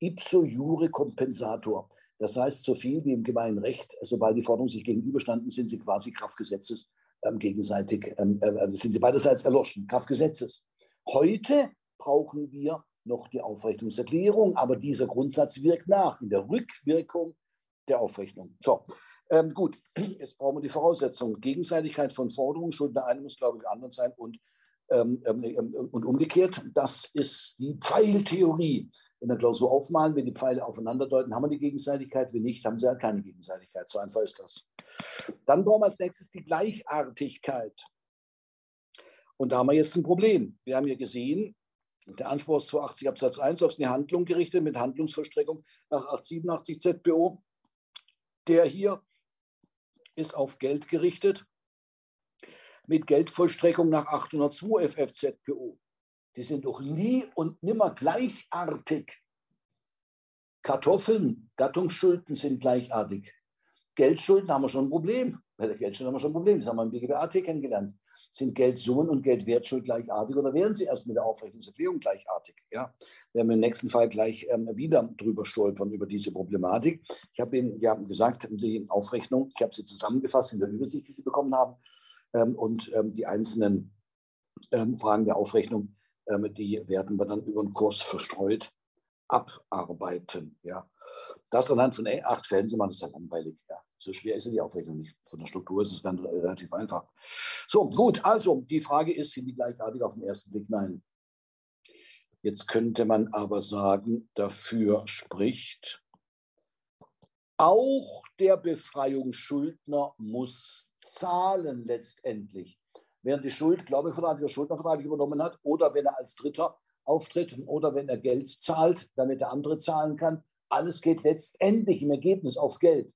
Ipso jure compensator. Das heißt, so viel wie im gemeinen Recht, sobald die Forderungen sich gegenüberstanden, sind sie quasi Kraftgesetzes ähm, gegenseitig, ähm, äh, sind sie beiderseits erloschen, Kraftgesetzes. Heute brauchen wir noch die Aufrechnungserklärung, aber dieser Grundsatz wirkt nach in der Rückwirkung der Aufrechnung. So, ähm, gut, jetzt brauchen wir die Voraussetzungen. Gegenseitigkeit von Forderungen, Schuld der einen muss, glaube ich, anderen sein und ähm, ähm, ähm, und umgekehrt, das ist die Pfeiltheorie. In der Klausur aufmalen, wenn die Pfeile aufeinander deuten, haben wir die Gegenseitigkeit, wenn nicht, haben sie halt keine Gegenseitigkeit. So einfach ist das. Dann brauchen wir als nächstes die Gleichartigkeit. Und da haben wir jetzt ein Problem. Wir haben hier gesehen, der Anspruch ist 280 Absatz 1 auf eine Handlung gerichtet mit Handlungsvollstreckung nach 887 ZBO. Der hier ist auf Geld gerichtet mit Geldvollstreckung nach 802 FFZPO. Die sind doch nie und nimmer gleichartig. Kartoffeln, Gattungsschulden sind gleichartig. Geldschulden haben wir schon ein Problem. Bei der Geldschulden haben wir schon ein Problem. Das haben wir im BGBAT kennengelernt. Sind Geldsummen und Geldwertschuld gleichartig oder wären sie erst mit der Aufrechnungserklärung gleichartig? Ja, werden wir im nächsten Fall gleich ähm, wieder drüber stolpern, über diese Problematik. Ich habe Ihnen ja gesagt, die Aufrechnung, ich habe sie zusammengefasst in der Übersicht, die Sie bekommen haben. Ähm, und ähm, die einzelnen ähm, Fragen der Aufrechnung, die werden wir dann über den Kurs verstreut abarbeiten. Ja. Das anhand von acht Fällen sind wir, das ja langweilig. Ja. So schwer ist ja die Aufrechnung nicht. Von der Struktur ist es dann relativ einfach. So, gut, also die Frage ist, sind die gleichartig auf den ersten Blick? Nein. Jetzt könnte man aber sagen, dafür spricht, auch der Befreiungsschuldner muss zahlen letztendlich. Während die Schuld Glaubenvertrag oder Schuldnervertrag übernommen hat oder wenn er als Dritter auftritt oder wenn er Geld zahlt, damit der andere zahlen kann. Alles geht letztendlich im Ergebnis auf Geld.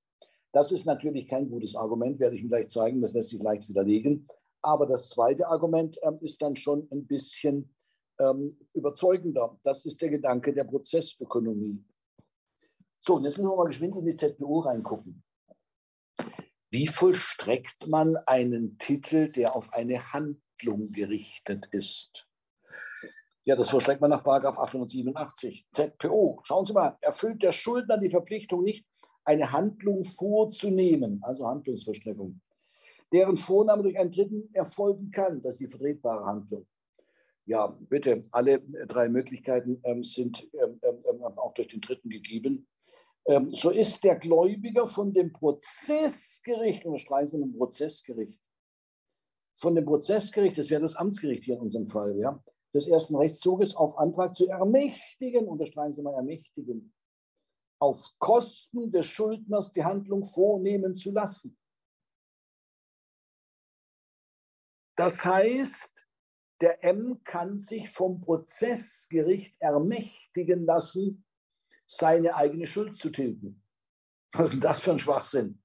Das ist natürlich kein gutes Argument, werde ich Ihnen gleich zeigen, das lässt sich leicht widerlegen. Aber das zweite Argument ähm, ist dann schon ein bisschen ähm, überzeugender. Das ist der Gedanke der Prozessökonomie. So, und jetzt müssen wir mal geschwind in die ZBU reingucken. Wie vollstreckt man einen Titel, der auf eine Handlung gerichtet ist? Ja, das vollstreckt man nach 887 ZPO. Schauen Sie mal, erfüllt der Schuldner die Verpflichtung nicht, eine Handlung vorzunehmen, also Handlungsvollstreckung, deren Vornahme durch einen Dritten erfolgen kann. Das ist die vertretbare Handlung. Ja, bitte, alle drei Möglichkeiten ähm, sind ähm, ähm, ähm auch durch den Dritten gegeben. Ähm, so ist der Gläubiger von dem Prozessgericht, Sie mit dem Prozessgericht, von dem Prozessgericht, das wäre das Amtsgericht hier in unserem Fall, ja, des ersten Rechtszuges auf Antrag zu ermächtigen, unterstreichen Sie mal ermächtigen, auf Kosten des Schuldners die Handlung vornehmen zu lassen. Das heißt, der M kann sich vom Prozessgericht ermächtigen lassen, seine eigene Schuld zu tilgen. Was ist denn das für ein Schwachsinn?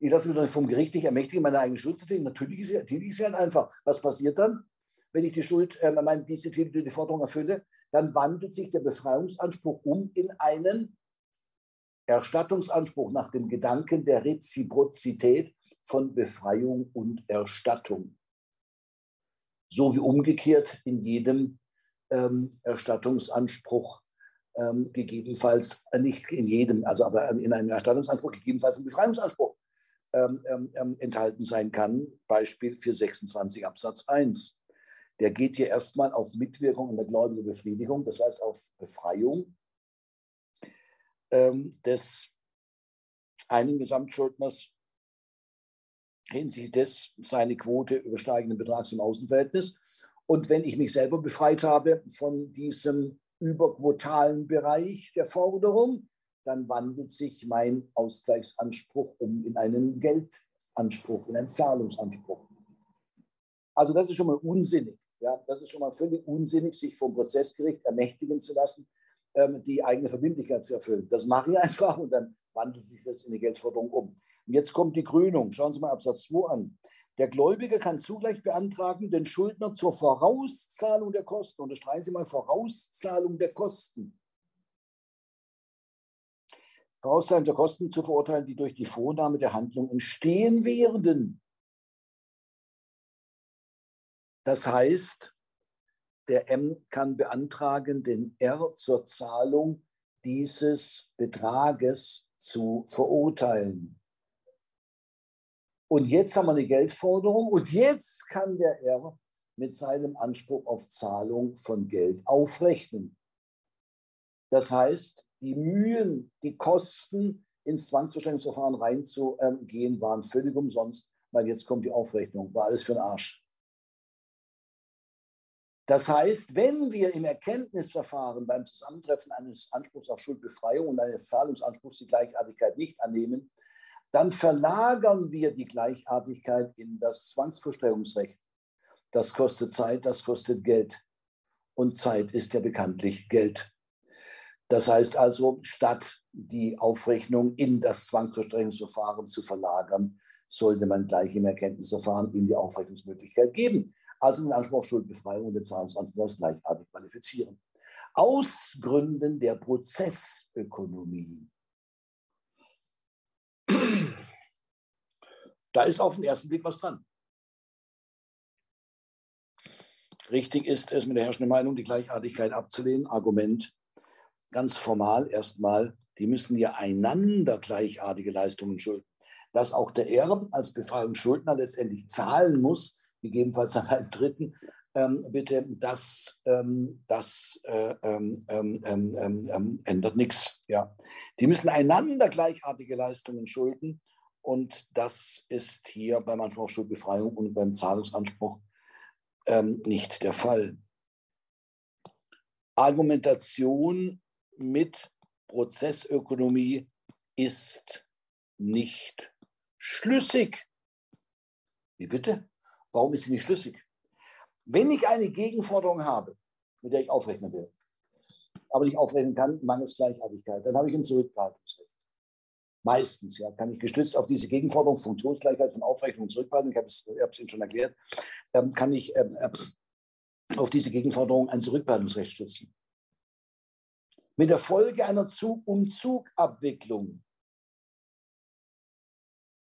Ich lasse mich doch vom Gericht nicht ermächtigen, meine eigene Schuld zu tilgen. Natürlich ist sie, tilge ich sie halt einfach. Was passiert dann, wenn ich die Schuld, äh, meine, diese die Forderung erfülle? Dann wandelt sich der Befreiungsanspruch um in einen Erstattungsanspruch nach dem Gedanken der Reziprozität von Befreiung und Erstattung. So wie umgekehrt in jedem ähm, Erstattungsanspruch ähm, gegebenenfalls äh, nicht in jedem, also aber in einem Erstattungsanspruch gegebenenfalls ein Befreiungsanspruch ähm, ähm, ähm enthalten sein kann. Beispiel 426 Absatz 1. Der geht hier erstmal auf Mitwirkung in der gläubigen Befriedigung, das heißt auf Befreiung ähm, des einen Gesamtschuldners hinsichtlich des seine Quote übersteigenden Betrags im Außenverhältnis. Und wenn ich mich selber befreit habe von diesem überquotalen Bereich der Forderung, dann wandelt sich mein Ausgleichsanspruch um in einen Geldanspruch, in einen Zahlungsanspruch. Also das ist schon mal unsinnig. Ja, das ist schon mal völlig unsinnig, sich vom Prozessgericht ermächtigen zu lassen, ähm, die eigene Verbindlichkeit zu erfüllen. Das mache ich [laughs] einfach und dann wandelt sich das in eine Geldforderung um. Und jetzt kommt die Krönung. Schauen Sie mal Absatz 2 an. Der Gläubiger kann zugleich beantragen, den Schuldner zur Vorauszahlung der Kosten, unterstreichen Sie mal Vorauszahlung der Kosten, Vorauszahlung der Kosten zu verurteilen, die durch die Vornahme der Handlung entstehen werden. Das heißt, der M kann beantragen, den R zur Zahlung dieses Betrages zu verurteilen. Und jetzt haben wir eine Geldforderung und jetzt kann der R mit seinem Anspruch auf Zahlung von Geld aufrechnen. Das heißt, die Mühen, die Kosten ins Zwangsverständigungsverfahren reinzugehen, waren völlig umsonst, weil jetzt kommt die Aufrechnung. War alles für den Arsch. Das heißt, wenn wir im Erkenntnisverfahren beim Zusammentreffen eines Anspruchs auf Schuldbefreiung und eines Zahlungsanspruchs die Gleichartigkeit nicht annehmen, dann verlagern wir die Gleichartigkeit in das Zwangsverstellungsrecht. Das kostet Zeit, das kostet Geld. Und Zeit ist ja bekanntlich Geld. Das heißt also, statt die Aufrechnung in das Zwangsverstrengerungsverfahren zu verlagern, sollte man gleich im Erkenntnisverfahren ihm die Aufrechnungsmöglichkeit geben. Also den Anspruch auf Schuldbefreiung und den Zahlungsanspruch als gleichartig qualifizieren. Aus Gründen der Prozessökonomie da ist auf den ersten Blick was dran. Richtig ist es mit der herrschenden Meinung, die Gleichartigkeit abzulehnen. Argument ganz formal erstmal, die müssen ja einander gleichartige Leistungen schulden. Dass auch der Erben als Befreiungsschuldner letztendlich zahlen muss, gegebenenfalls an einen Dritten, ähm, bitte, das, ähm, das äh, ähm, ähm, ähm, ähm ändert nichts. Ja. Die müssen einander gleichartige Leistungen schulden und das ist hier beim Anspruch auf Schuldbefreiung und beim Zahlungsanspruch nicht der Fall. Argumentation mit Prozessökonomie ist nicht schlüssig. Wie bitte? Warum ist sie nicht schlüssig? Wenn ich eine Gegenforderung habe, mit der ich aufrechnen will, aber nicht aufrechnen kann, mangels Gleichartigkeit, dann habe ich ein Zurückbehaltungsrecht. Meistens, ja, kann ich gestützt auf diese Gegenforderung, Funktionsgleichheit von Aufrechnung und Zurückbehaltung, ich habe es, Ihnen schon erklärt, ähm, kann ich ähm, äh, auf diese Gegenforderung ein Zurückbehaltungsrecht stützen. Mit der Folge einer Zug-um-Zug-Abwicklung.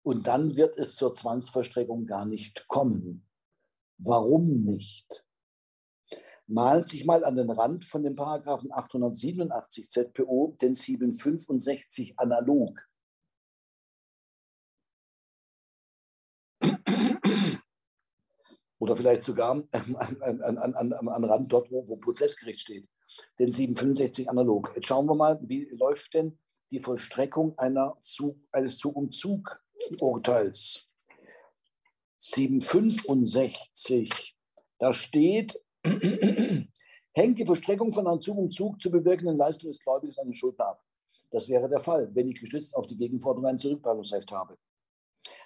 Und dann wird es zur Zwangsverstreckung gar nicht kommen. Warum nicht? Malen sich mal an den Rand von dem Paragraphen 887 ZPO den 765 analog. Oder vielleicht sogar an, an, an, an Rand dort, wo, wo Prozessgericht steht, den 765 analog. Jetzt schauen wir mal, wie läuft denn die Vollstreckung einer Zug, eines Zug-um-Zug-Urteils. 765. Da steht, [clears throat] hängt die Vollstreckung von einem Zug um Zug zu bewirkenden Leistung des Gläubigers an den Schuldner ab. Das wäre der Fall, wenn ich gestützt auf die Gegenforderung ein Zurückzahlungsrecht habe.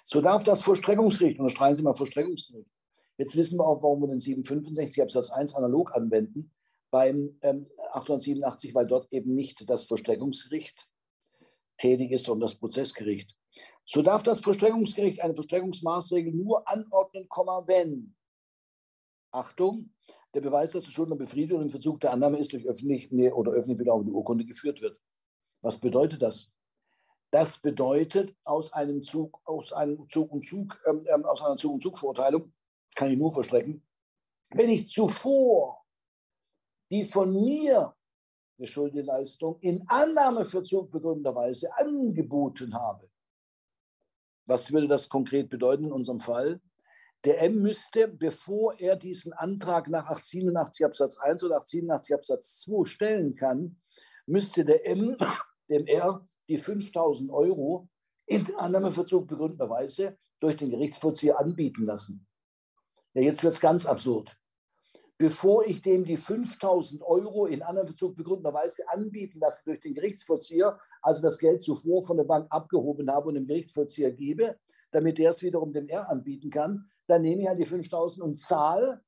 So darf das Vollstreckungsgericht, unterstreichen Sie mal Vollstreckungsgericht. Jetzt wissen wir auch, warum wir den 765 Absatz 1 analog anwenden beim ähm, 887, weil dort eben nicht das Vollstreckungsgericht tätig ist, sondern das Prozessgericht. So darf das Vollstreckungsgericht eine Vollstreckungsmaßregel nur anordnen, wenn, Achtung, der Beweis, dass der Schuldner befriedigt und im Verzug der Annahme ist, durch öffentlich oder öffentlich belaufende Urkunde geführt wird. Was bedeutet das? Das bedeutet, aus einem Zug, aus einem Zug und Zug, ähm, ähm aus einer Zug und Zugverurteilung kann ich nur vollstrecken, wenn ich zuvor die von mir geschuldete Leistung in Annahmeverzug begründeterweise angeboten habe. Was würde das konkret bedeuten in unserem Fall? Der M müsste, bevor er diesen Antrag nach 887 Absatz 1 oder 887 Absatz 2 stellen kann, müsste der M [clears throat] dem R die 5000 Euro in Annahmeverzug begründeterweise durch den Gerichtsvollzieher anbieten lassen. Ja, jetzt wird es ganz absurd. Bevor ich dem die 5000 Euro in Annahmeverzug begründeterweise anbieten lasse durch den Gerichtsvollzieher, also das Geld zuvor von der Bank abgehoben habe und dem Gerichtsvollzieher gebe, damit der es wiederum dem R anbieten kann, dann nehme ich halt die 5000 und zahle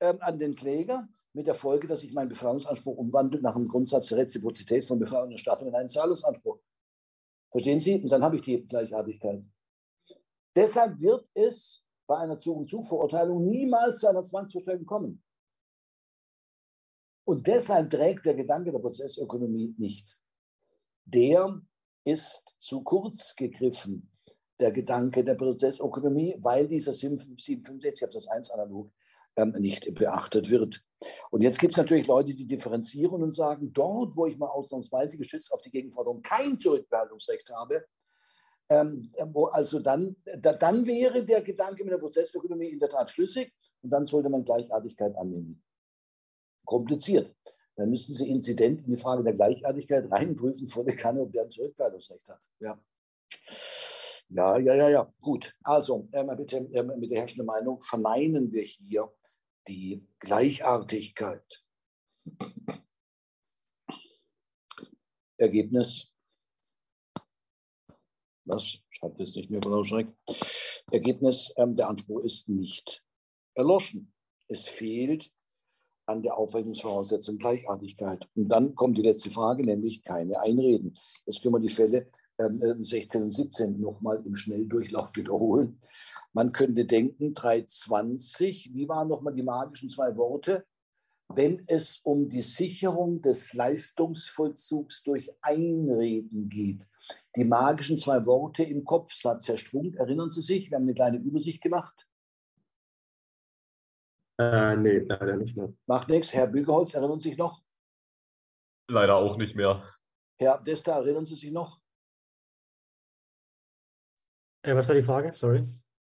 ähm, an den Kläger mit der Folge, dass ich meinen Befreiungsanspruch umwandle nach dem Grundsatz der Reziprozität von Befreiung und Erstattung in einen Zahlungsanspruch. Verstehen Sie? Und dann habe ich die Gleichartigkeit. Deshalb wird es bei einer Zug- und Zugverurteilung niemals zu einer Zwangsversteigerung kommen. Und deshalb trägt der Gedanke der Prozessökonomie nicht. Der ist zu kurz gegriffen, der Gedanke der Prozessökonomie, weil dieser 765 Absatz 1 analog ähm, nicht beachtet wird. Und jetzt gibt es natürlich Leute, die differenzieren und sagen, dort, wo ich mal ausnahmsweise geschützt auf die Gegenforderung kein Zurückbehaltungsrecht habe, ähm, wo also dann, da, dann wäre der Gedanke mit der Prozessökonomie in der Tat schlüssig und dann sollte man Gleichartigkeit annehmen. Kompliziert. Dann müssen Sie Inzident in die Frage der Gleichartigkeit reinprüfen, volle Kanne, ob der ein Zurückbehaltungsrecht hat. Ja. Ja, ja, ja, ja. Gut. Also, äh, bitte äh, mit der herrschenden Meinung verneinen wir hier die Gleichartigkeit. Ergebnis. Was? Schreibt es nicht mehr, Frau Schreck. Ergebnis, ähm, der Anspruch ist nicht erloschen. Es fehlt an der Aufrechnungsvoraussetzung Gleichartigkeit. Und dann kommt die letzte Frage, nämlich keine Einreden. Jetzt führen wir die Fälle 16 ähm, und 17 nochmal im Schnelldurchlauf wiederholen. Man könnte denken, 320, wie waren nochmal die magischen zwei Worte? Wenn es um die Sicherung des Leistungsvollzugs durch Einreden geht. Die magischen zwei Worte im Kopfsatz, Herr Strunk, erinnern Sie sich? Wir haben eine kleine Übersicht gemacht. Äh, nee, leider nicht mehr. Macht nichts. Herr Bügelholz, erinnern Sie sich noch? Leider auch nicht mehr. Herr Desta, erinnern Sie sich noch? Äh, was war die Frage? Sorry.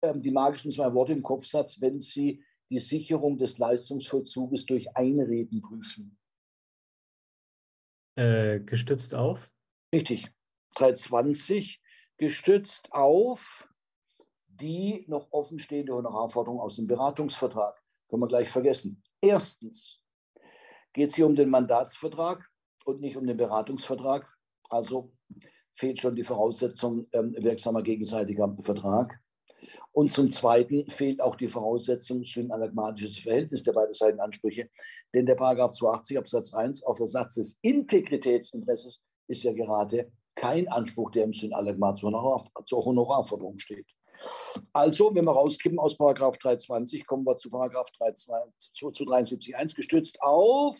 Ähm, die magischen zwei Worte im Kopfsatz, wenn Sie die Sicherung des Leistungsvollzuges durch Einreden prüfen. Äh, gestützt auf? Richtig. 320 gestützt auf die noch offenstehende Honorarforderung aus dem Beratungsvertrag. Können wir gleich vergessen. Erstens geht es hier um den Mandatsvertrag und nicht um den Beratungsvertrag. Also fehlt schon die Voraussetzung ähm, wirksamer gegenseitiger Vertrag. Und zum Zweiten fehlt auch die Voraussetzung für ein anagmatisches Verhältnis der beiden Seitenansprüche. Denn der Paragraph 280 Absatz 1 auf Ersatz des Integritätsinteresses ist ja gerade kein Anspruch, der im Honorar, zur Honorarforderung steht. Also, wenn wir rauskippen aus Paragraph 320, kommen wir zu Paragraph 372, zu, zu 73.1 gestützt auf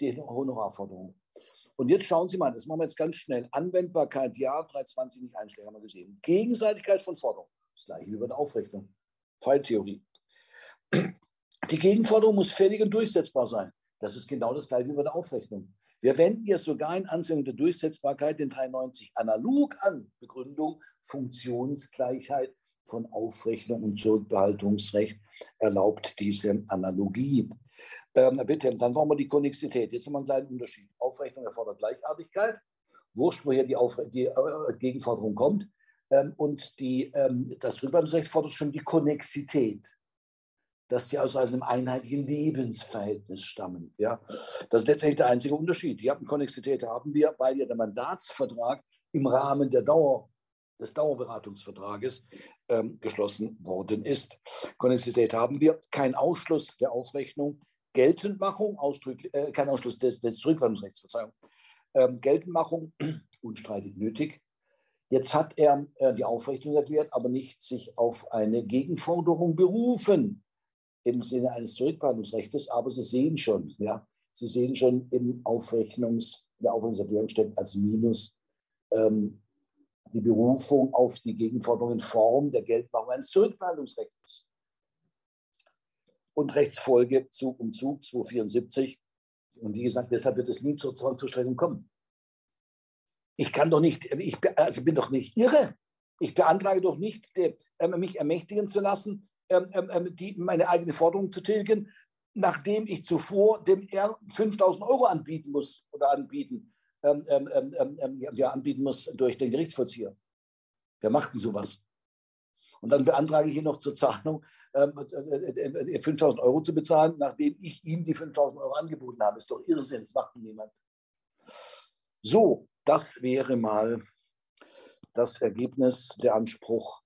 die Honorarforderung. Und jetzt schauen Sie mal, das machen wir jetzt ganz schnell. Anwendbarkeit, ja, 320 nicht einstellen, haben wir gesehen. Gegenseitigkeit von Forderung, das gleiche wie bei der Aufrechnung. Falltheorie. Die Gegenforderung muss fällig und durchsetzbar sein. Das ist genau das gleiche wie bei der Aufrechnung. Wir wenden hier sogar in Anwendung der Durchsetzbarkeit den 93 analog an. Begründung, Funktionsgleichheit von Aufrechnung und Zurückbehaltungsrecht erlaubt diese Analogie. Ähm, bitte, dann brauchen wir die Konnexität. Jetzt haben wir einen kleinen Unterschied. Aufrechnung erfordert Gleichartigkeit. Wurscht, woher die, Aufre die äh, Gegenforderung kommt. Ähm, und die, ähm, das Rückbehaltungsrecht fordert schon die Konnexität dass sie aus einem einheitlichen Lebensverhältnis stammen. Ja? Das ist letztendlich der einzige Unterschied. Die Konnexität haben wir, weil ja der Mandatsvertrag im Rahmen der Dauer, des Dauerberatungsvertrages ähm, geschlossen worden ist. Konnexität haben wir, kein Ausschluss der Aufrechnung, Geltendmachung, äh, kein Ausschluss des, des Rückwendungsrechts, Verzeihung. Ähm, Geltendmachung, [clears throat] unstreitig nötig. Jetzt hat er äh, die Aufrechnung erklärt, aber nicht sich auf eine Gegenforderung berufen im Sinne eines Zurückbehaltungsrechts. Aber Sie sehen schon, ja, Sie sehen schon im Aufrechnungs, der Aufrechnungserklärung steckt als Minus ähm, die Berufung auf die Gegenforderung in Form der Geldmachung eines Zurückbehaltungsrechts und Rechtsfolge Zug um Zug 274. Und wie gesagt, deshalb wird es nie zur Zwangszustellung kommen. Ich kann doch nicht, ich also bin doch nicht irre. Ich beantrage doch nicht, die, äh, mich ermächtigen zu lassen, ähm, ähm, ähm die, meine eigene Forderung zu tilgen, nachdem ich zuvor dem R 5000 Euro anbieten muss oder anbieten, ähm, ähm, ähm, ja, anbieten muss durch den Gerichtsvollzieher. Wer macht denn sowas? Und dann beantrage ich ihn noch zur Zahlung, ähm, äh, äh, 5000 Euro zu bezahlen, nachdem ich ihm die 5000 Euro angeboten habe. Ist doch Irrsinn, das macht niemand. So, das wäre mal das Ergebnis, der Anspruch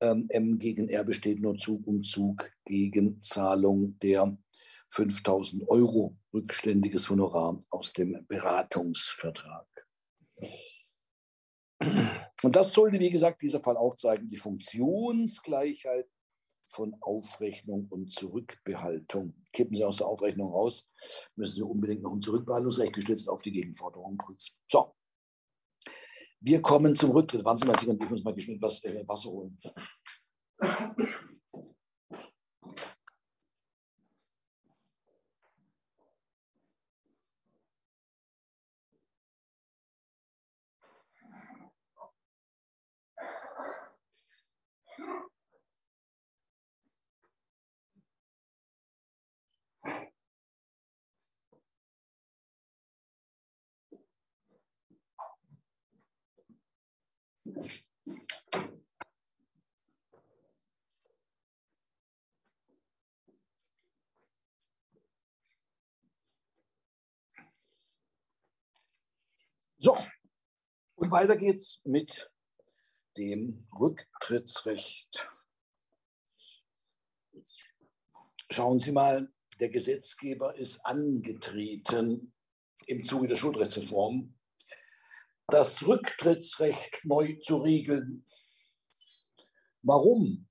ähm, M gegen R besteht nur Zug um Zug gegen Zahlung der 5000 Euro rückständiges Honorar aus dem Beratungsvertrag. Und das sollte, wie gesagt, dieser Fall auch zeigen, die Funktionsgleichheit von Aufrechnung und Zurückbehaltung. Kippen Sie aus der Aufrechnung raus, müssen Sie unbedingt noch ein Zurückbehaltungsrecht gestützt auf die Gegenforderung prüfen. So, wir kommen zum Rücktritt. Warten Sie mal, ich muss mal geschwind was, äh, Wasser holen. So, und weiter geht's mit dem Rücktrittsrecht. Schauen Sie mal, der Gesetzgeber ist angetreten im Zuge der Schuldrechtsreform das Rücktrittsrecht neu zu regeln. Warum?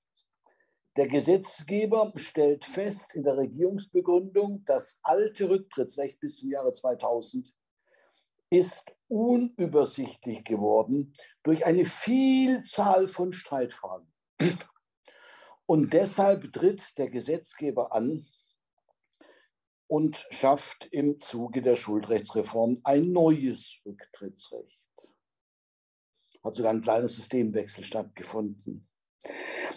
Der Gesetzgeber stellt fest in der Regierungsbegründung, das alte Rücktrittsrecht bis zum Jahre 2000 ist unübersichtlich geworden durch eine Vielzahl von Streitfragen. Und deshalb tritt der Gesetzgeber an, und schafft im Zuge der Schuldrechtsreform ein neues Rücktrittsrecht hat sogar ein kleiner Systemwechsel stattgefunden.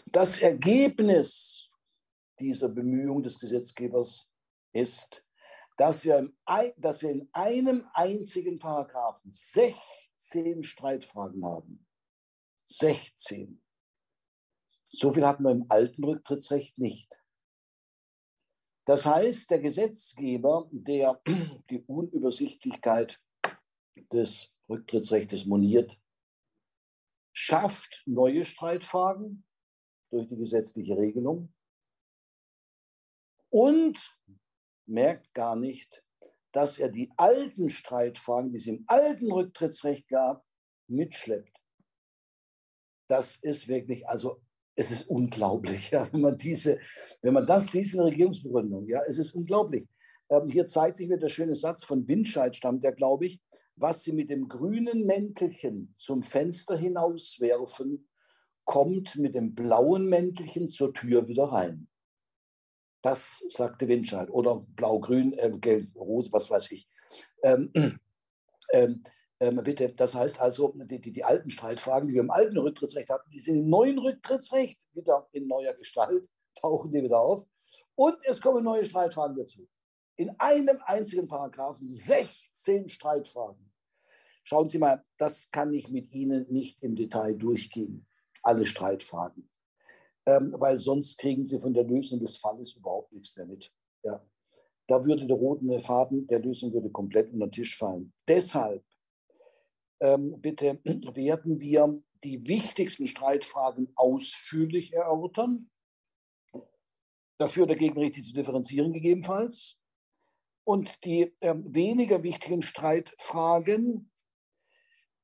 Das Ergebnis dieser Bemühung des Gesetzgebers ist, dass wir, dass wir in einem einzigen Paragraphen 16 Streitfragen haben. 16. So viel hatten wir im alten Rücktrittsrecht nicht. Das heißt, der Gesetzgeber, der die Unübersichtlichkeit des Rücktrittsrechts moniert, schafft neue Streitfragen durch die gesetzliche Regelung und merkt gar nicht, dass er die alten Streitfragen, die es im alten Rücktrittsrecht gab, mitschleppt. Das ist wirklich, also es ist unglaublich, ja, wenn man diese, wenn man das, diese Regierungsbegründung, ja, es ist unglaublich. Ähm, hier zeigt sich mir der schöne Satz von Windscheid, stammt der, glaube ich, was sie mit dem grünen Mäntelchen zum Fenster hinauswerfen, kommt mit dem blauen Mäntelchen zur Tür wieder rein. Das sagte Windscheid. Oder blau-grün, äh, gelb, rot, was weiß ich. Ähm, [clears throat] ähm, ähm, bitte, das heißt also, die, die, die, alten Streitfragen, die wir im alten Rücktrittsrecht hatten, die sind im neuen Rücktrittsrecht wieder in neuer Gestalt, [laughs] tauchen die wieder auf. Und es kommen neue Streitfragen dazu. In einem einzigen Paragraphen 16 Streitfragen. Schauen Sie mal, das kann ich mit Ihnen nicht im Detail durchgehen, alle Streitfragen, ähm, weil sonst kriegen Sie von der Lösung des Falles überhaupt nichts mehr mit. Ja. Da würde der rote Faden der Lösung würde komplett unter den Tisch fallen. Deshalb ähm, bitte [clears throat] werden wir die wichtigsten Streitfragen ausführlich erörtern. Dafür dagegen richtig zu differenzieren gegebenenfalls. Und die ähm, weniger wichtigen Streitfragen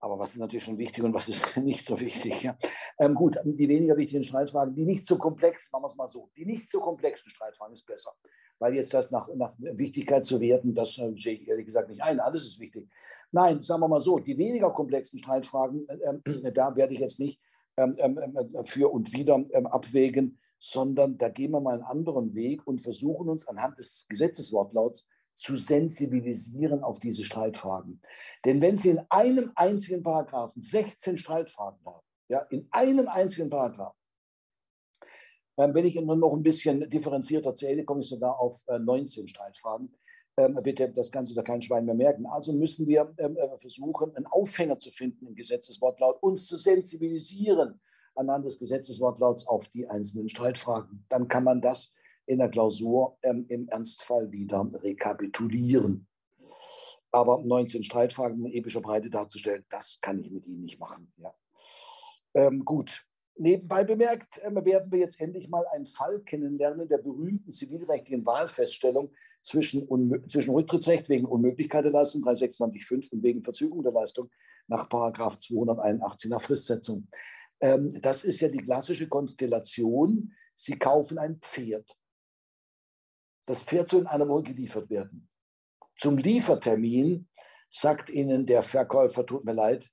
aber was ist natürlich schon wichtig und was ist [laughs] nicht so wichtig? Ja? Ähm, gut, die weniger wichtigen Streitfragen, die nicht so komplex, machen wir es mal so, die nicht so komplexen Streitfragen ist besser. Weil jetzt das nach, nach Wichtigkeit zu werten, das äh, sehe ich ehrlich gesagt nicht ein. Alles ist wichtig. Nein, sagen wir mal so, die weniger komplexen Streitfragen, äh, äh, [clears throat] da werde ich jetzt nicht ähm, ähm, ähm für und wieder ähm, abwägen, sondern da gehen wir mal einen anderen Weg und versuchen uns anhand des Gesetzeswortlauts zu sensibilisieren auf diese Streitfragen. Denn wenn Sie in einem einzigen Paragraphen 16 Streitfragen haben, ja, in einem einzigen Paragraphen, wenn ich Ihnen noch ein bisschen differenzierter zähle, komme ich sogar auf 19 äh, Streitfragen. ähm, bitte das Ganze da kein Schwein mehr merken. Also müssen wir ähm, äh, versuchen, einen Aufhänger zu finden im Gesetzeswortlaut, uns zu sensibilisieren anhand des Gesetzeswortlauts auf die einzelnen Streitfragen. Dann kann man das in der Klausur ähm, im Ernstfall wieder rekapitulieren. Aber 19 Streitfragen in epischer Breite darzustellen, das kann ich mit Ihnen nicht machen. Ja. Ähm, gut, Nebenbei bemerkt äh, werden wir jetzt endlich mal einen Fall kennenlernen der berühmten zivilrechtlichen Wahlfeststellung zwischen, zwischen Rücktrittsrecht wegen Unmöglichkeit der Leistung 326.5 und wegen Verzögerung der Leistung nach 281 nach Fristsetzung. Ähm, das ist ja die klassische Konstellation. Sie kaufen ein Pferd. Das Pferd soll in einer Woche geliefert werden. Zum Liefertermin sagt Ihnen der Verkäufer, tut mir leid,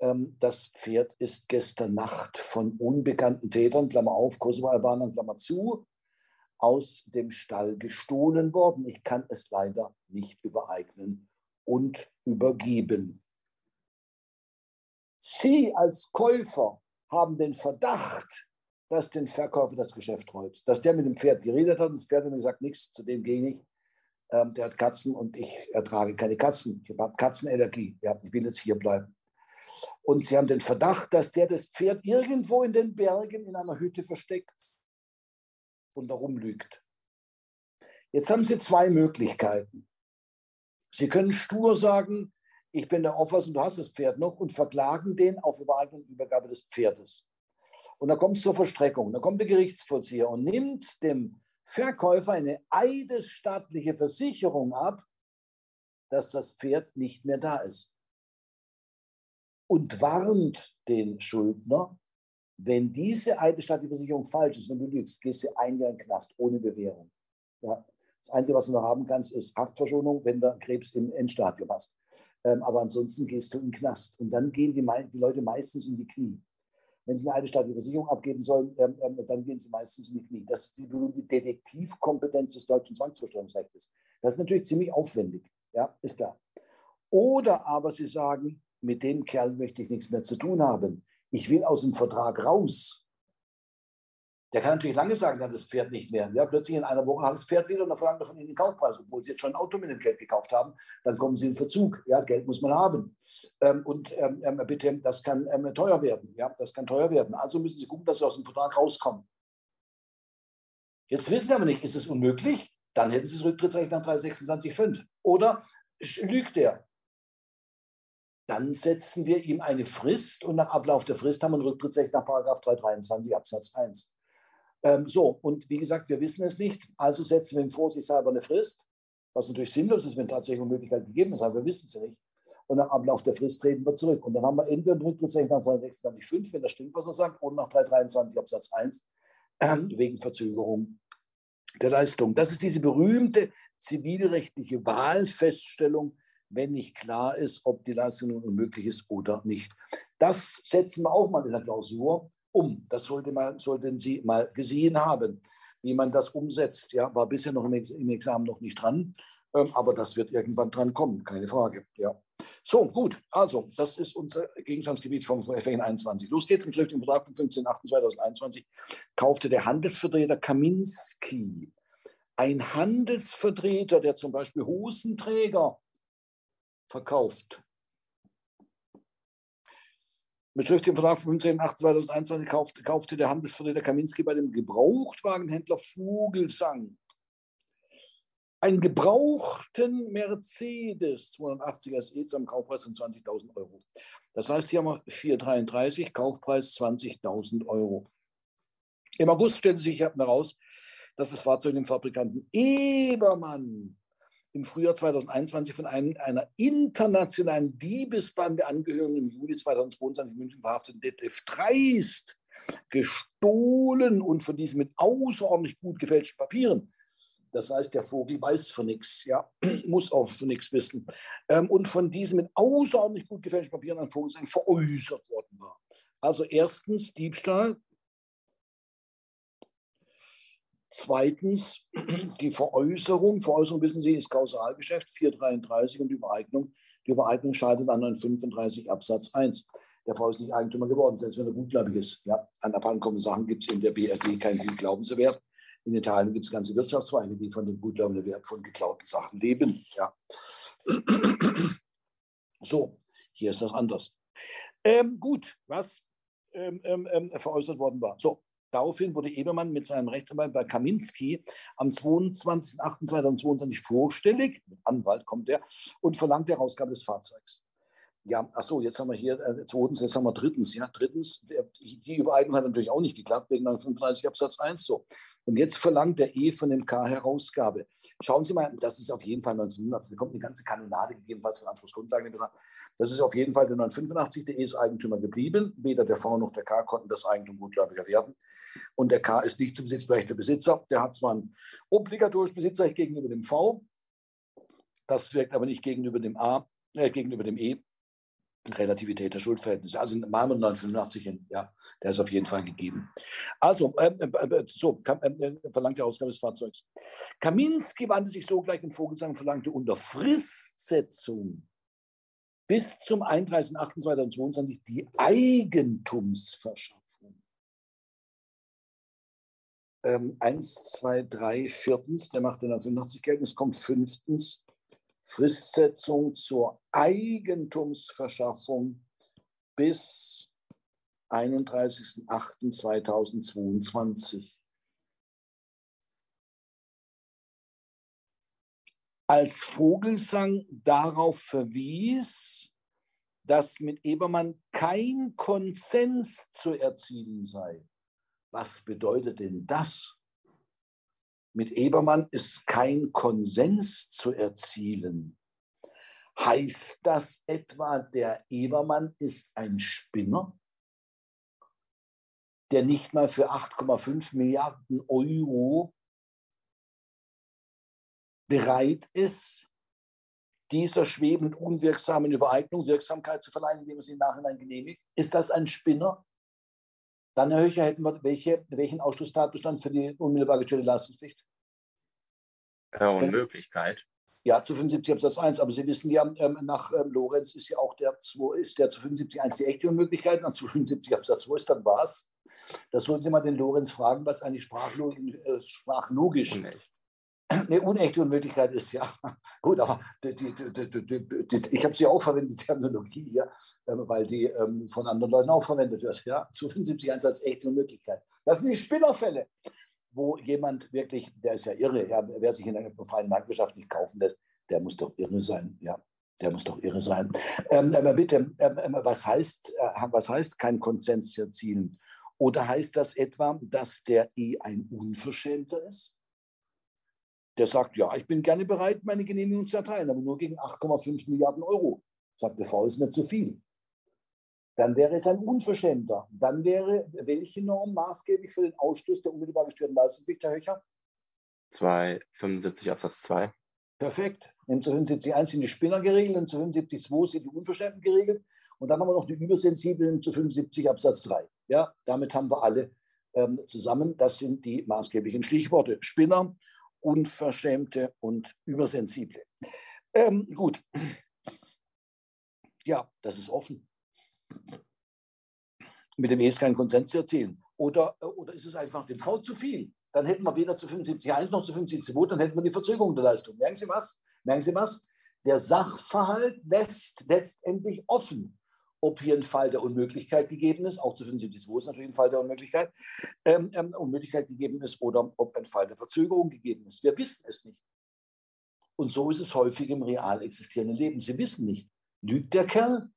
ähm, das Pferd ist gestern Nacht von unbekannten Tätern, Klammer auf, Kosovo-Albanern, Klammer zu, aus dem Stall gestohlen worden. Ich kann es leider nicht übereignen und übergeben. Sie als Käufer haben den Verdacht, dass den Verkäufer das Geschäft rollt. Dass der mit dem Pferd geredet hat und das Pferd hat mir gesagt, nichts, zu dem gehe ich. Ähm, der hat Katzen und ich ertrage keine Katzen. Ich habe Katzenallergie. Ja, ich will jetzt hier bleiben. Und sie haben den Verdacht, dass der das Pferd irgendwo in den Bergen in einer Hütte versteckt und darum lügt. Jetzt haben Sie zwei Möglichkeiten. Sie können stur sagen, ich bin der Auffassung, du hast das Pferd noch und verklagen den auf Übereignung und Übergabe des Pferdes. Und dann kommt es zur Verstreckung. Dann kommt der Gerichtsvollzieher und nimmt dem Verkäufer eine eidesstattliche Versicherung ab, dass das Pferd nicht mehr da ist. Und warnt den Schuldner, wenn diese eidesstattliche Versicherung falsch ist, wenn du lügst, gehst du ein Jahr in den Knast ohne Bewährung. Ja. Das Einzige, was du noch haben kannst, ist Haftverschonung, wenn du Krebs im Endstadium hast. Ähm, aber ansonsten gehst du in den Knast. Und dann gehen die, die Leute meistens in die Knie. Wenn sie eine eidesstattliche Versicherung abgeben sollen, ähm, ähm, dann gehen sie meistens in die Knie. Das ist die berühmte Detektivkompetenz des deutschen Zwangsvorstellungsrechts. Das ist natürlich ziemlich aufwendig. Ja, ist klar. Oder aber sie sagen, mit dem Kerl möchte ich nichts mehr zu tun haben ich will aus dem Vertrag raus. Der kann natürlich lange sagen, dann das Pferd nicht mehr. Ja, plötzlich in einer Woche hat das Pferd wieder und dann verlangt er von ihnen den Kaufpreis, obwohl sie jetzt schon ein Auto mit dem Geld gekauft haben. Dann kommen sie in Verzug. Ja, Geld muss man haben. Ähm, und ähm, ähm bitte, das kann ähm, teuer werden. Ja, das kann teuer werden. Also müssen Sie gucken, dass Sie aus dem Vertrag rauskommen. Jetzt wissen Sie aber nicht, ist es unmöglich? Dann hätten Sie das Rücktrittsrecht nach 326.5. Oder lügt er? dann setzen wir ihm eine Frist und nach Ablauf der Frist haben wir ein Rücktrittsrecht nach 323 Absatz 1. Ähm, so, und wie gesagt, wir wissen es nicht, also setzen wir ihm vorsichtshalber eine Frist, was natürlich sinnlos ist, wenn tatsächlich eine Möglichkeit gegeben ist, aber wir wissen sie nicht. Und nach Ablauf der Frist treten wir zurück. Und dann haben wir entweder ein Rücktrittsrecht nach 326.5, wenn das stimmt, was er sagt, oder nach 323 Absatz 1 äh, wegen Verzögerung der Leistung. Das ist diese berühmte zivilrechtliche Wahlfeststellung, wenn nicht klar ist, ob die Leistung nun unmöglich ist oder nicht. Das setzen wir auch mal in der Klausur um. Das sollte man, sollten Sie mal gesehen haben, wie man das umsetzt. Ja, war bisher noch im, Examen noch nicht dran, ähm, aber das wird irgendwann dran kommen, keine Frage. Ja. So, gut, also das ist unser Gegenstandsgebiet vom FN 21. Los geht's im schriftlichen Vertrag vom 15.08.2021 kaufte der Handelsvertreter Kaminski, ein Handelsvertreter, der zum Beispiel Hosenträger verkauft. Mit schriftlichem Vertrag vom 15.08.2021 kaufte, kaufte der Handelsvertreter Kaminski bei dem Gebrauchtwagenhändler Vogelsang einen gebrauchten Mercedes 280 SE zum Kaufpreis von 20.000 Euro. Das heißt, hier haben wir 433, Kaufpreis 20.000 Euro. Im August stellte sich heraus, dass das Fahrzeug dem Fabrikanten Ebermann im Frühjahr 2021 von einem, einer internationalen Diebesbande angehörigen im Juli 2022 in München verhafteten Detlef Dreist gestohlen und von diesem mit außerordentlich gut gefälschten Papieren. Das heißt, der Vogel weiß von nichts, ja, [clears throat] muss auch von nichts wissen. Ähm, und von diesem mit außerordentlich gut gefälschten Papieren ein Vogel veräußert worden war. Also erstens Diebstahl, Zweitens [clears throat] die Veräußerung. Veräußerung, wissen Sie, ist Kausalgeschäft 433 und die Übereignung. Die Übereignung scheidet an 35 Absatz 1. Der Frau ist nicht Eigentümer geworden, selbst wenn er gutgläubig ist. Ja, an abhandenkommenden Sachen gibt es in der BRD keinen Glaubenserwerb. In Italien gibt es ganze Wirtschaftszweige, die von dem gutlaubenden Wert von geklauten Sachen leben. Ja. [clears throat] So, hier ist das anders. Ähm, gut, was ähm, ähm, ähm veräußert worden war. So, Daraufhin wurde Ebermann mit seinem Rechtsanwalt bei Kaminski am 22.08.2022 vorstellig, mit Anwalt kommt er, und verlangt die Herausgabe des Fahrzeugs. Ja, ach so, jetzt haben wir hier äh, zweitens, jetzt haben wir drittens. Ja, drittens, der, die Übereignung hat natürlich auch nicht geklappt, wegen 35 Absatz 1 so. Und jetzt verlangt der E von dem K Herausgabe. Schauen Sie mal, das ist auf jeden Fall 1985, da kommt eine ganze Kanonade gegebenenfalls von Anspruchsgrundlagen. Das ist auf jeden Fall der 985, der E ist Eigentümer geblieben. Weder der V noch der K konnten das Eigentum gutgläubiger werden. Und der K ist nicht zum Besitzberechtigter Besitzer. Der hat zwar ein obligatorisch Besitzrecht gegenüber dem V, das wirkt aber nicht gegenüber dem A, äh, gegenüber dem E Relativität der Schuldverhältnisse. Also Marmor 985, ja, der ist auf jeden Fall gegeben. Also, äh, äh, so, äh, verlangt der Ausgabe des Fahrzeugs. Kaminski wandte sich sogleich in Vogelsang und verlangte unter Fristsetzung bis zum 31.08.2022 die Eigentumsverschaffung. Ähm, eins, zwei, drei, viertens, der macht den 85 geltend, es kommt fünftens, Fristsetzung zur Eigentumsverschaffung bis 31.08.2022. Als Vogelsang darauf verwies, dass mit Ebermann kein Konsens zu erzielen sei. Was bedeutet denn das? Mit Ebermann ist kein Konsens zu erzielen. Heißt das etwa, der Ebermann ist ein Spinner, der nicht mal für 8,5 Milliarden Euro bereit ist, dieser schwebend unwirksamen Übereignung Wirksamkeit zu verleihen, indem sie im Nachhinein genehmigt? Ist das ein Spinner? Dann, Herr Höcher, hätten wir welche, welchen Ausschlusstatbestand für die unmittelbar gestellte Leistungspflicht? Ja, Unmöglichkeit. Ja, zu 75 Absatz 1. Aber Sie wissen ja, ähm, nach ähm, Lorenz ist ja auch der, 2, ist der zu 75 1 die echte Unmöglichkeit. Und zu 75 Absatz 2 ist dann was? Das sollten Sie mal den Lorenz fragen, was eigentlich sprachlog äh, sprachlogisch. Eine unechte Unmöglichkeit ist, ja. [laughs] Gut, aber die, die, die, ich habe sie auch verwendet, die Terminologie hier, ähm, weil die ähm, von anderen Leuten auch verwendet wird. Ja? Zu 75 1 als echte Unmöglichkeit. Das sind die Spinnerfälle wo jemand wirklich, der ist ja irre, ja, wer sich in einer freien Marktwirtschaft nicht kaufen lässt, der muss doch irre sein, ja. Der muss doch irre sein. Ähm, aber bitte, ähm, ähm, was, heißt, äh, was heißt kein Konsens zu erzielen? Oder heißt das etwa, dass der E ein Unverschämter ist? Der sagt, ja, ich bin gerne bereit, meine Genehmigung zu erteilen, aber nur gegen 8,5 Milliarden Euro. Sagt der V, ist mir zu viel dann wäre es ein Unverschämter. Dann wäre welche Norm maßgeblich für den Ausschluss der unmittelbar gestörten Leistungspflicht, Herr Höcher? 275 Absatz 2. Perfekt. Im 275.1 sind die Spinner geregelt, im 275.2 sind die Unverschämten geregelt. Und dann haben wir noch die Übersensiblen zu 75 Absatz 3. Ja, damit haben wir alle ähm, zusammen. Das sind die maßgeblichen Stichworte. Spinner, Unverschämte und Übersensible. Ähm, gut. Ja, das ist offen. Mit dem E ist kein Konsens zu erzielen. Oder, oder ist es einfach dem V zu viel? Dann hätten wir weder zu 75.1 noch zu 75.2, dann hätten wir die Verzögerung der Leistung. Merken Sie was? Merken Sie was? Der Sachverhalt lässt letztendlich offen, ob hier ein Fall der Unmöglichkeit gegeben ist, auch zu 75.2 ist natürlich ein Fall der Unmöglichkeit, ähm, ähm, Unmöglichkeit gegeben ist oder ob ein Fall der Verzögerung gegeben ist. Wir wissen es nicht. Und so ist es häufig im real existierenden Leben. Sie wissen nicht, lügt der Kerl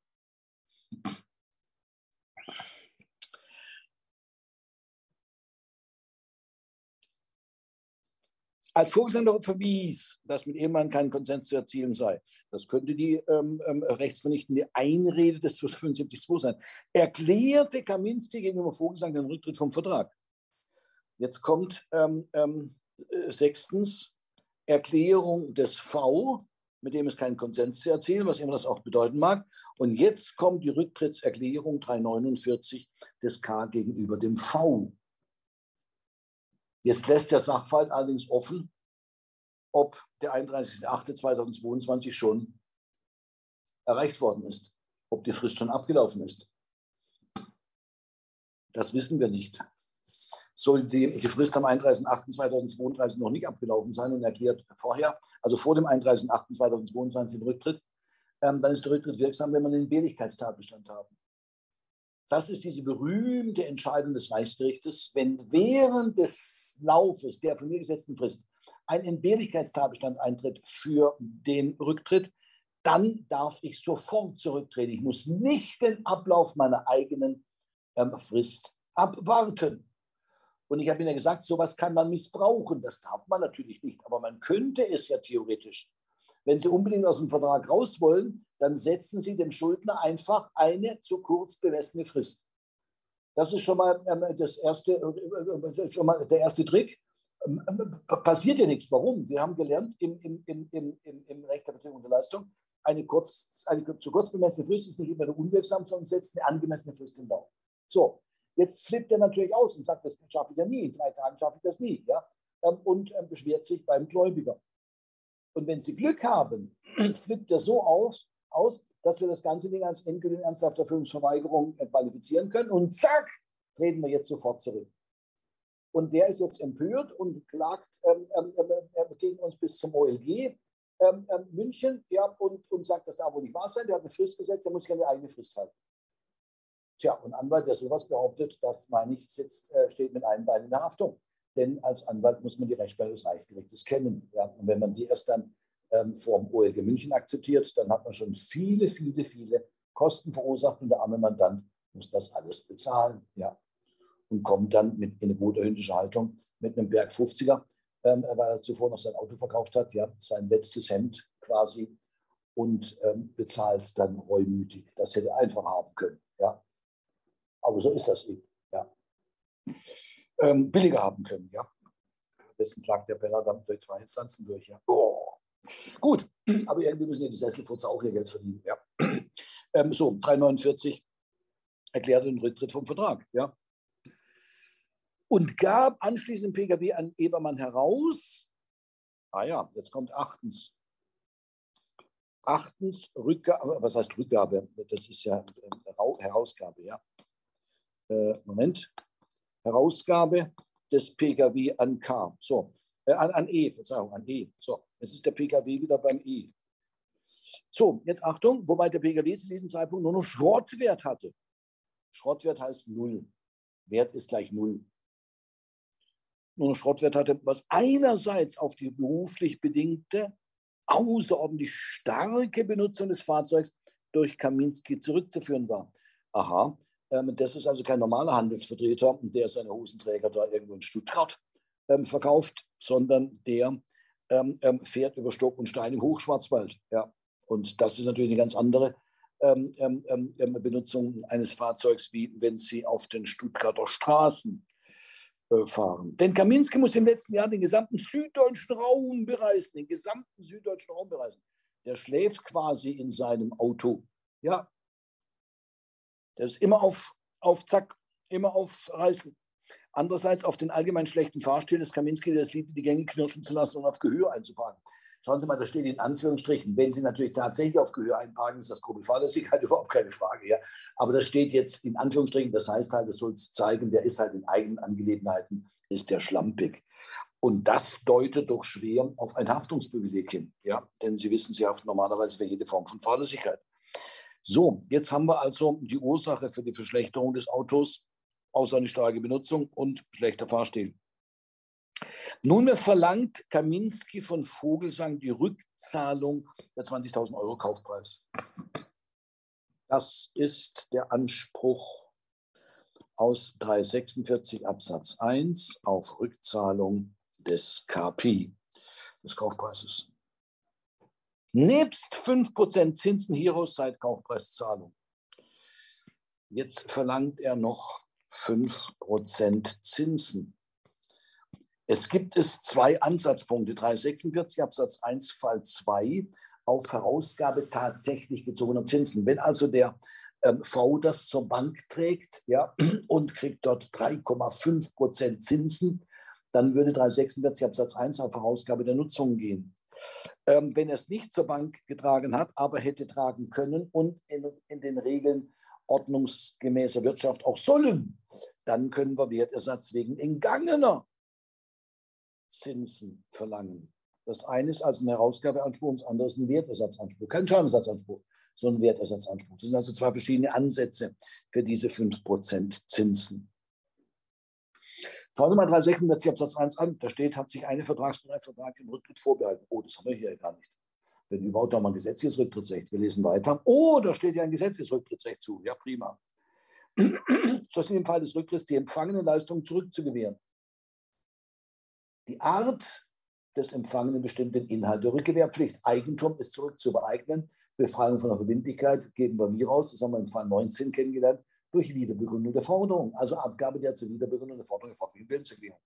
als Vorgesandter verwies, dass mit Ehemann kein Konsens zu erzielen sei. Das könnte die ähm, ähm, rechtsvernichtende Einrede des 75.2 sein. Erklärte Kaminski gegenüber Vorgesandten den Rücktritt vom Vertrag. Jetzt kommt ähm, ähm, äh, sechstens Erklärung des V mit dem es keinen Konsens zu erzielen, was immer das auch bedeuten mag. Und jetzt kommt die Rücktrittserklärung 349 des K gegenüber dem V. Jetzt lässt der Sachverhalt allerdings offen, ob der 31.08.2022 schon erreicht worden ist, ob die Frist schon abgelaufen ist. Das wissen wir nicht. soll die, die Frist am 31.08.2032 noch nicht abgelaufen sein und erklärt vorher, also vor dem 31.08.2022 den Rücktritt, ähm, dann ist der Rücktritt wirksam, wenn wir einen Behrlichkeitstatbestand haben. Das ist diese berühmte Entscheidung des Reichsgerichtes, wenn während des Laufes der von mir gesetzten Frist ein Entbehrlichkeitstatbestand eintritt für den Rücktritt, dann darf ich sofort zurücktreten. Ich muss nicht den Ablauf meiner eigenen ähm, Frist abwarten. Und ich habe Ihnen ja gesagt, sowas kann man missbrauchen. Das darf man natürlich nicht, aber man könnte es ja theoretisch. Wenn Sie unbedingt aus dem Vertrag raus wollen, dann setzen Sie dem Schuldner einfach eine zu kurz bemessene Frist. Das ist schon mal, ähm, das erste, äh, schon mal der erste Trick. Ähm, ähm, passiert ja nichts. Warum? Wir haben gelernt im, im, im, im, im Recht der Beziehung und der Leistung, eine, kurz, eine zu kurz bemessene Frist ist nicht immer unwirksam, sondern setzt eine angemessene Frist in Lauf. So, Jetzt flippt er natürlich aus und sagt, das schaffe ich ja nie, in drei Tagen schaffe ich das nie. Ja? Und beschwert sich beim Gläubiger. Und wenn Sie Glück haben, [clears throat] flippt er so aus, aus, dass wir das ganze Ding als endgültige ernsthafte Erfüllungsverweigerung äh, qualifizieren können. Und zack, treten wir jetzt sofort zurück. Und der ist jetzt empört und klagt ähm, ähm, ähm, ähm gegen uns bis zum OLG ähm, München ja, und, und sagt, das darf wohl nicht wahr sein. Der hat eine Frist gesetzt, der muss an die eigene Frist halten. Tja, und Anwalt, der sowas behauptet, das meine ich, sitzt, äh, steht mit einem Bein in der Haftung. Denn als Anwalt muss man die Rechtsprechung des Reichsgerichtes kennen. Ja? Und wenn man die erst dann ähm, vor dem OLG München akzeptiert, dann hat man schon viele, viele, viele Kosten verursacht und der arme Mandant muss das alles bezahlen. Ja? Und kommt dann mit in eine gute hündische Haltung mit einem Berg 50er, ähm, weil er zuvor noch sein Auto verkauft hat, ja, sein letztes Hemd quasi und ähm, bezahlt dann reumütig. Das hätte er einfach haben können. Ja? Aber so ist das eben. Ja. Ähm, billiger haben können, ja. Dessen klagt der Beller dann durch zwei Instanzen durch. Ja. Oh. Gut, aber irgendwie müssen ja die Sesselfurzer auch ihr Geld verdienen. Ja. Ähm, so, 349 erklärte den Rücktritt vom Vertrag. Ja. Und gab anschließend PKW an Ebermann heraus, ah ja, jetzt kommt achtens. Achtens, Rückgabe, was heißt Rückgabe? Das ist ja äh, Herausgabe, ja äh, Moment, Herausgabe des Pkw an K. So, äh, an, an E, Verzeihung, an E. So, jetzt ist der Pkw wieder beim E. So, jetzt Achtung, wobei der Pkw zu diesem Zeitpunkt nur noch Schrottwert hatte. Schrottwert heißt Null. Wert ist gleich Null. Nur noch Schrottwert hatte, was einerseits auf die beruflich bedingte, außerordentlich starke Benutzung des Fahrzeugs durch Kaminski zurückzuführen war. Aha, das ist also kein normaler Handelsvertreter, der seine Hosenträger da irgendwo in Stuttgart ähm, verkauft, sondern der ähm, fährt über Stock und Stein im Hochschwarzwald. Ja. Und das ist natürlich eine ganz andere Benutzung eines Fahrzeugs, wie wenn Sie auf den Stuttgarter Straßen äh, fahren. Denn Kaminski muss im letzten Jahr den gesamten süddeutschen Raum bereisen, den gesamten süddeutschen Raum bereisen. Der schläft quasi in seinem Auto. Ja, der ist immer auf, auf Zack, immer auf Reißen. Andererseits auf den allgemein schlechten Fahrstil des Kaminski, der es liebt, die Gänge knirschen zu lassen und auf Gehör einzuparken. Schauen Sie mal, da steht in Anführungsstrichen, wenn Sie natürlich tatsächlich auf Gehör einparken, ist das grobe Fahrlässigkeit [laughs] überhaupt keine Frage. Ja. Aber das steht jetzt in Anführungsstrichen, das heißt halt, es soll zeigen, der ist halt in eigenen Angelegenheiten, ist der schlampig. Und das deutet doch schwer auf ein Haftungsprivileg hin. Ja? Denn Sie wissen, Sie haften normalerweise für jede Form von Fahrlässigkeit. So, jetzt haben wir also die Ursache für die Verschlechterung des Autos, außer eine starke Benutzung und schlechter Fahrstil. Nunmehr verlangt Kaminski von Vogelsang die Rückzahlung der 20.000 Euro Kaufpreis. Das ist der Anspruch aus 346 Absatz 1 auf Rückzahlung des KP, des Kaufpreises nebst 5% Zinsen hieraus seit Kaufpreiszahlung. Jetzt verlangt er noch 5% Zinsen. Es gibt es zwei Ansatzpunkte, 346 Absatz 1 Fall 2 auf Herausgabe tatsächlich gezogener Zinsen. Wenn also der ähm, V das zur Bank trägt ja, [clears throat] und kriegt dort 3,5 Prozent Zinsen, dann würde 346 Absatz 1 auf Herausgabe der Nutzung gehen ähm, wenn er es nicht zur Bank getragen hat, aber hätte tragen können und in, in den Regeln ordnungsgemäßer Wirtschaft auch sollen, dann können wir Wertersatz wegen entgangener Zinsen verlangen. Das eine ist also ein Herausgabeanspruch und das andere ist ein Wertersatzanspruch. Kein Schadenersatzanspruch, sondern ein Wertersatzanspruch. Das sind also zwei verschiedene Ansätze für diese 5% Zinsen. Schauen Sie mal 346 Absatz 1 an. Da steht, hat sich eine Vertragspartei Vertrag im Rücktritt vorbehalten. Oh, das haben wir hier gar nicht. Wenn überhaupt auch mal ein gesetzliches Rücktrittsrecht. Wir lesen weiter. Oh, da steht ja ein gesetzliches Rücktrittsrecht zu. Ja, prima. [clears throat] Das ist im Fall des Rücktritts die empfangene Leistung zurückzugewähren. Die Art des Empfangenen bestimmt den Inhalt der Rückgewährpflicht. Eigentum ist zurückzubeeignen. Befreiung von der Verbindlichkeit geben wir wie raus? Das haben wir im Fall 19 kennengelernt durch Wiederbegründung der Forderung, also Abgabe der zur Wiederbegründung der Forderung erforderlichen Willenserklärung.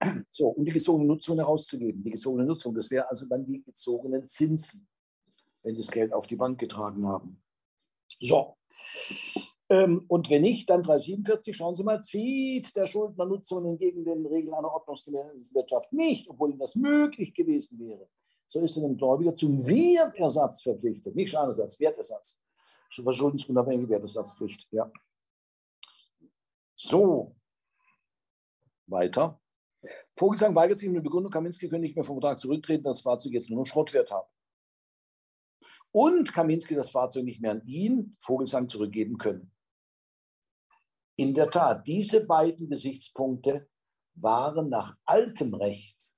[clears throat] So, um die gezogene Nutzung herauszugeben. Die gezogene Nutzung, das wäre also dann die gezogenen Zinsen, wenn Sie das Geld auf die Bank getragen haben. So. Ähm, und wenn nicht, dann 347, schauen Sie mal, zieht der Schuldner Nutzungen entgegen den Regeln einer ordnungsgemäßen Wirtschaft nicht, obwohl ihm das möglich gewesen wäre. So ist er dem Gläubiger zum Wertersatz verpflichtet, nicht Schadenersatz, Wertersatz verschuldensunabhängige Wertesatzpflicht. Ja. So, weiter. Vogelsang weigert sich mit der Begründung, Kaminski könne nicht mehr vom Vertrag zurücktreten, das Fahrzeug jetzt nur noch Schrottwert haben. Und Kaminski das Fahrzeug nicht mehr an ihn, Vogelsang, zurückgeben können. In der Tat, diese beiden Gesichtspunkte waren nach altem Recht,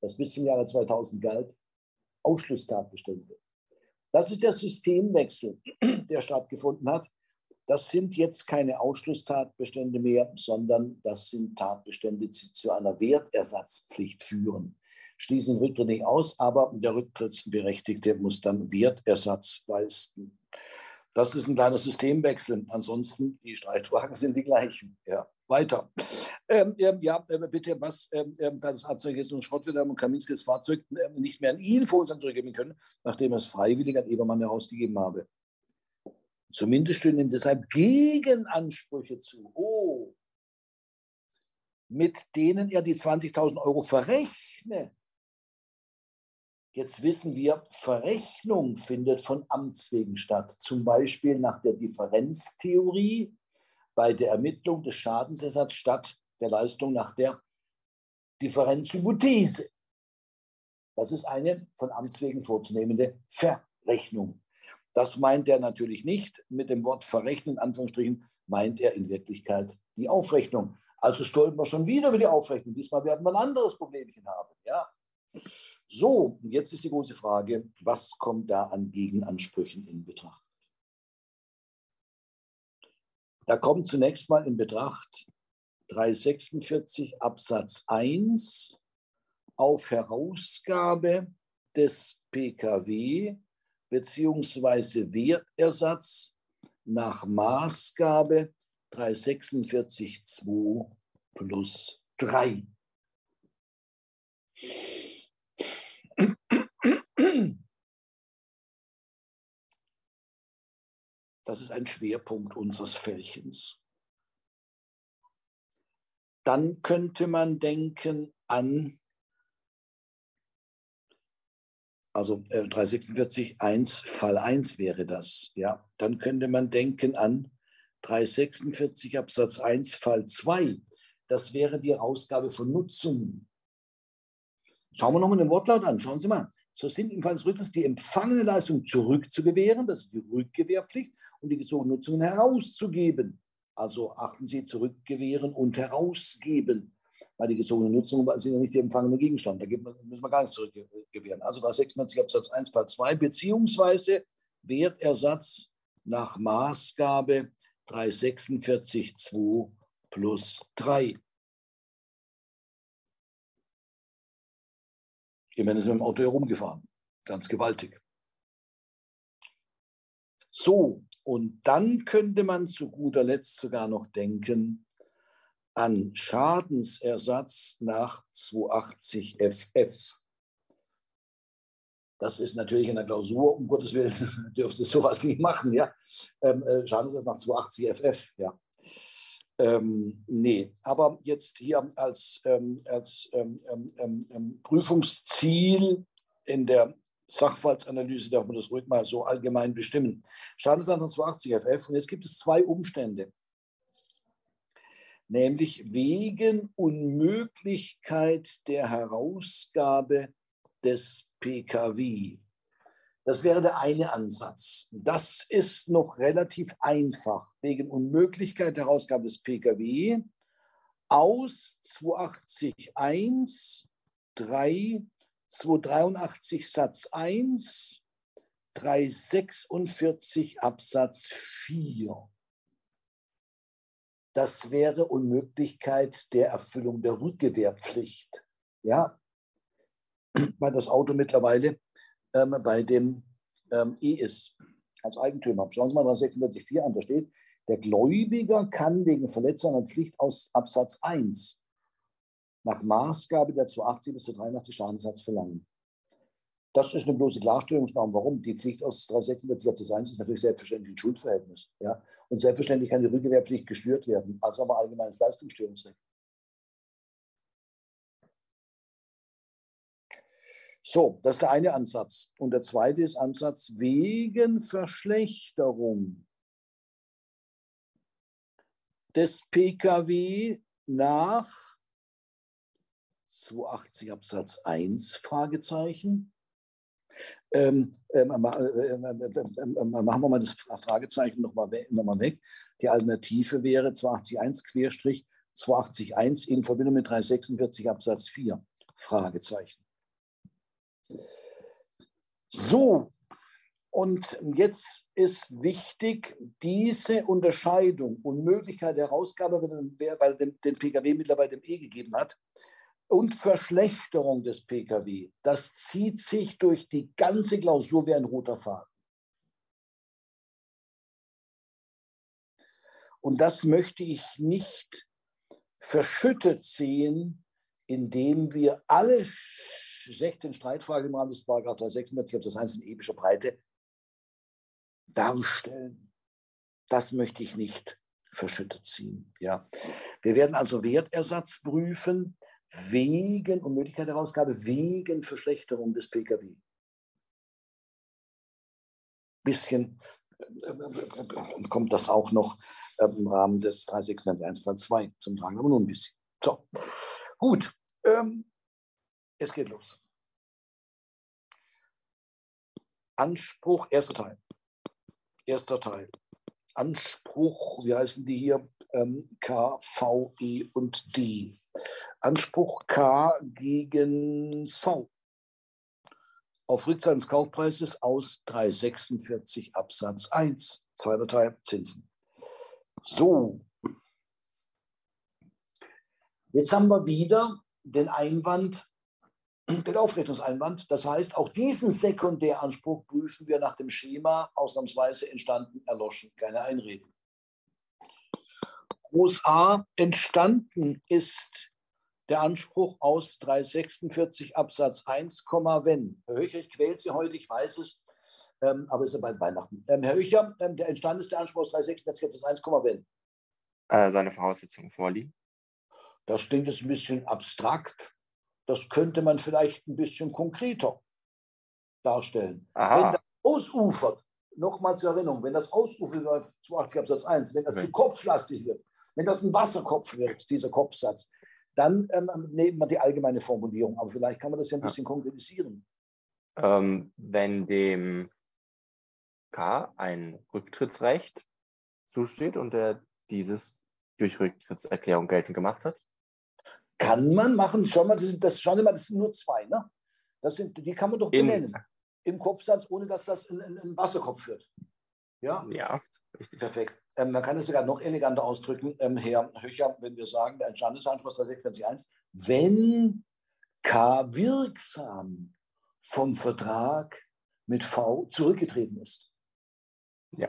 das bis zum Jahre 2000 galt, Ausschlusstatbestände. Das ist der Systemwechsel, der stattgefunden hat. Das sind jetzt keine Ausschlusstatbestände mehr, sondern das sind Tatbestände, die zu einer Wertersatzpflicht führen. Schließen Rücktritt nicht aus, aber der Rücktrittsberechtigte muss dann Wertersatz leisten. Das ist ein kleiner Systemwechsel. Ansonsten, die Streitwagen sind die gleichen. Ja, weiter. Ähm, ähm, ja, äh, bitte, was, ähm, ähm da das Fahrzeug jetzt ein Schrottwitter und Kaminski das Fahrzeug äh, nicht mehr an ihn vor uns zurückgeben können, nachdem er es freiwillig an Ebermann herausgegeben habe. Zumindest stehen ihm deshalb Gegenansprüche zu. Oh, mit denen er die 20.000 Euro verrechne. Jetzt wissen wir, Verrechnung findet von Amts wegen statt, zum Beispiel nach der Differenztheorie bei der Ermittlung des Schadensersatzes statt der Leistung nach der Differenzhypothese. Das ist eine von Amts wegen vorzunehmende Verrechnung. Das meint er natürlich nicht. Mit dem Wort verrechnen, in Anführungsstrichen, meint er in Wirklichkeit die Aufrechnung. Also stolpern wir schon wieder über die Aufrechnung. Diesmal werden wir ein anderes Problemchen haben. Ja? So, jetzt ist die große Frage, was kommt da an Gegenansprüchen in Betracht? Da kommt zunächst mal in Betracht 346 Absatz 1 auf Herausgabe des PKW beziehungsweise Wertersatz nach Maßgabe 346 2 plus 3. Das ist ein Schwerpunkt unseres Fällchens. Dann könnte man denken an, also äh, 346 1, Fall 1 wäre das. Ja, dann könnte man denken an 346 Absatz 1, Fall 2. Das wäre die Ausgabe von Nutzungen. Schauen wir nochmal den Wortlaut an. Schauen Sie mal. So sind im Fall des Rücktritts die empfangene Leistung zurückzugewähren, das ist die Rückgewährpflicht, und die Nutzungen herauszugeben. Also achten Sie, zurückgewähren und herausgeben. Weil die gesogene Nutzungen sind ja nicht der empfangene Gegenstand. Da müssen wir gar nichts zurückgewähren. Also 396 Absatz 1 Fall 2 beziehungsweise Wertersatz nach Maßgabe 346 2 plus 3. Immerhin ist mit dem Auto herumgefahren. Ganz gewaltig. So, und dann könnte man zu guter Letzt sogar noch denken an Schadensersatz nach 280 FF. Das ist natürlich in der Klausur, um Gottes Willen, [laughs] dürfte sowas nicht machen, ja. Ähm, äh, Schadensersatz nach 280 FF, ja. Ähm, nee, aber jetzt hier als, ähm, als ähm, ähm, ähm, ähm Prüfungsziel in der Sachverhaltsanalyse darf man das ruhig mal so allgemein bestimmen. Schadensantrag 280 FF. Und jetzt gibt es zwei Umstände. Nämlich wegen Unmöglichkeit der Herausgabe des PKW. Das wäre der eine Ansatz. Das ist noch relativ einfach. Wegen Unmöglichkeit der Herausgabe des PKW aus 280.1, 3, 283 Satz 1, 346 Absatz 4. Das wäre Unmöglichkeit der Erfüllung der Rückgewehrpflicht. Ja, weil das Auto mittlerweile ähm, bei dem ähm, E ist, als Eigentümer. Schauen Sie mal 346.4 an, da steht, der Gläubiger kann wegen Verletzung an Pflicht aus Absatz 1 nach Maßgabe der 280 bis 83 Schadenssatz verlangen. Das ist eine bloße Klarstellungsnorm. Warum? Die Pflicht aus 346 Absatz 1 ist natürlich selbstverständlich ein Schuldverhältnis. Ja? Und selbstverständlich kann die Rückgewehrpflicht gestört werden, also aber allgemeines Leistungsstörungsrecht. So, das ist der eine Ansatz. Und der zweite ist Ansatz wegen Verschlechterung des Pkw nach 280 Absatz 1 Fragezeichen. Ähm, ähm, äh, äh, machen wir mal das Fragezeichen nochmal noch mal weg. Die Alternative wäre 280.1 Querstrich 280.1 in Verbindung mit 346 Absatz 4 Fragezeichen. So, und jetzt ist wichtig, diese Unterscheidung und Möglichkeit der Herausgabe, weil den, den Pkw mittlerweile dem E gegeben hat, und Verschlechterung des Pkw, das zieht sich durch die ganze Klausur wie ein roter Faden. Und das möchte ich nicht verschüttet sehen, indem wir alle 16 Streitfragen im Rahmen des Paragraph 346 das heißt in epischer Breite darstellen. Das möchte ich nicht verschüttet ziehen. Ja. Wir werden also Wertersatz prüfen wegen Unmöglichkeit der Herausgabe, wegen Verschlechterung des Pkw. Bisschen äh, äh, kommt das auch noch ähm, im Rahmen des 361 Fall 2 zum Tragen, aber nur ein bisschen. So, gut. Ähm, es geht los. Anspruch, erster Teil. Erster Teil. Anspruch, wie heißen die hier? Ähm, K, V, E und D. Anspruch K gegen V. Auf Rückzahlung des Kaufpreises aus 346 Absatz 1. Zweiter Teil Zinsen. So. Jetzt haben wir wieder den Einwand, den Aufrichtungseinwand. Das heißt, auch diesen Sekundäranspruch prüfen wir nach dem Schema ausnahmsweise entstanden, erloschen, keine Einreden. Groß A entstanden ist der Anspruch aus 346 Absatz 1, wenn. Herr Höcher, ich quäle Sie heute, ich weiß es, ähm, aber es ist ja bald Weihnachten. Ähm, Herr Höcher, ähm, der entstanden ist der Anspruch aus 346 Absatz 1, wenn. Äh, seine Voraussetzungen vorliegen. Das klingt jetzt ein bisschen abstrakt. Das könnte man vielleicht ein bisschen konkreter darstellen. Aha. Wenn das ausufert, nochmal zur Erinnerung, wenn das ausufert, 82 Absatz 1, wenn das okay. zu kopflastig wird, wenn das ein Wasserkopf wird, dieser Kopfsatz, dann ähm, nehmen wir die allgemeine Formulierung. Aber vielleicht kann man das ja ein bisschen ja. konkretisieren. Ähm, wenn dem K ein Rücktrittsrecht zusteht und er dieses durch Rücktrittserklärung geltend gemacht hat? Kann man machen. Schau mal, das, das, schau mal, das sind nur zwei. Ne? Das sind, die kann man doch In, benennen. Im Kopfsatz, ohne dass das in, in, in Wasserkopf führt. Ja, ja richtig. Perfekt. Ähm, man kann es sogar noch eleganter ausdrücken, ähm, Herr Höcher, wenn wir sagen, der Entstandungsanspruch 341, wenn K wirksam vom Vertrag mit V zurückgetreten ist. Ja.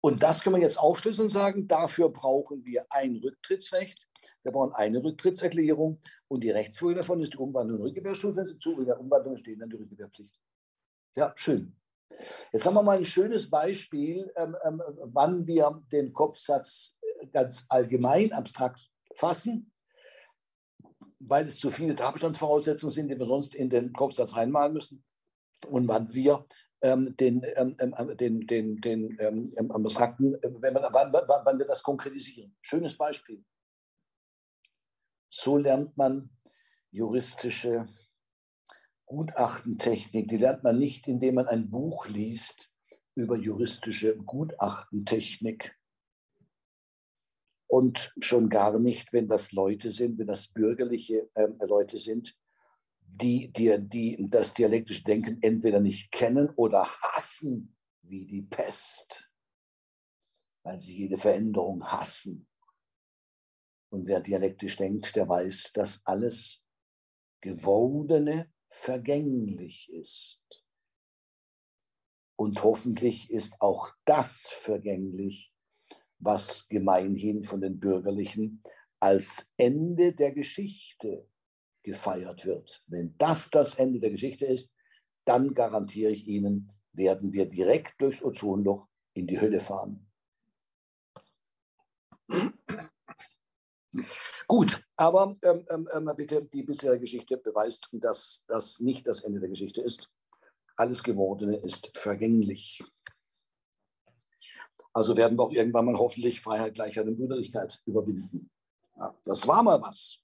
Und das können wir jetzt aufschlüsseln und sagen, dafür brauchen wir ein Rücktrittsrecht, wir brauchen eine Rücktrittserklärung und die Rechtsfolge davon ist die Umwandlung in Rückgewehrstufe. Wenn Sie zu in der Umwandlung stehen dann die Rückgewehrpflicht. Ja, schön. Jetzt haben wir mal ein schönes Beispiel, ähm, ähm, wann wir den Kopfsatz ganz allgemein abstrakt fassen, weil es zu viele Tatbestandsvoraussetzungen sind, die wir sonst in den Kopfsatz reinmalen müssen. und wann wir ähm, den, ähm, ähm den, den, den ähm, abstrakten, wenn man, wann, wann wir das konkretisieren. Schönes Beispiel. So lernt man juristische Gutachtentechnik. Die lernt man nicht, indem man ein Buch liest über juristische Gutachtentechnik. Und schon gar nicht, wenn das Leute sind, wenn das bürgerliche äh, Leute sind, die, die, die das dialektische Denken entweder nicht kennen oder hassen wie die Pest, weil sie jede Veränderung hassen. Und wer dialektisch denkt, der weiß, dass alles Gewordene vergänglich ist. Und hoffentlich ist auch das vergänglich, was gemeinhin von den Bürgerlichen als Ende der Geschichte gefeiert wird. Wenn das das Ende der Geschichte ist, dann garantiere ich Ihnen, werden wir direkt durchs Ozonloch in die Hölle fahren. Gut, aber ähm, ähm, ähm, bitte, die bisherige Geschichte beweist, dass das nicht das Ende der Geschichte ist. Alles Gewordene ist vergänglich. Also werden wir auch irgendwann mal hoffentlich Freiheit, Gleichheit und Brüderlichkeit überwinden. Ja, das war mal was.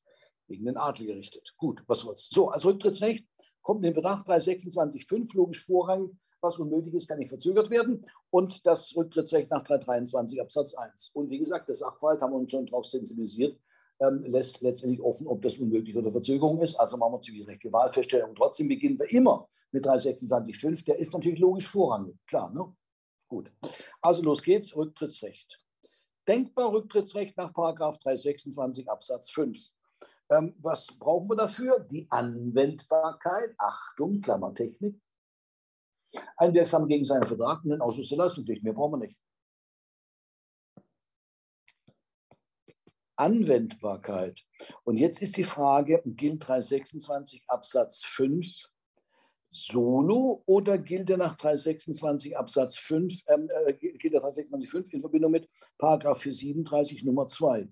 Gegen den Adel gerichtet. Gut, was soll's. So, als Rücktrittsrecht kommt in Betracht 326.5 logisch Vorrang. Was unmöglich ist, kann nicht verzögert werden. Und das Rücktrittsrecht nach 323 Absatz 1. Und wie gesagt, das Sachverhalt haben wir uns schon darauf sensibilisiert ähm, lässt letztendlich offen, ob das unmöglich oder Verzögerung ist. Also machen wir zivilrechtliche Wahlfeststellung. Trotzdem beginnen wir immer mit 326.5. Der ist natürlich logisch vorrangig. Klar, ne? Gut. Also los geht's. Rücktrittsrecht. Denkbar Rücktrittsrecht nach 326 Absatz 5. Ähm, was brauchen wir dafür? Die Anwendbarkeit, Achtung, Klammertechnik, ein wirksamer gegen seinen Vertrag und den Ausschuss der Leistungspflicht. Mehr brauchen wir nicht. Anwendbarkeit. Und jetzt ist die Frage, gilt 326 Absatz 5 solo oder gilt er nach 326 Absatz 5, ähm, äh, gilt er 326 5 in Verbindung mit Paragraph 437 Nummer 2?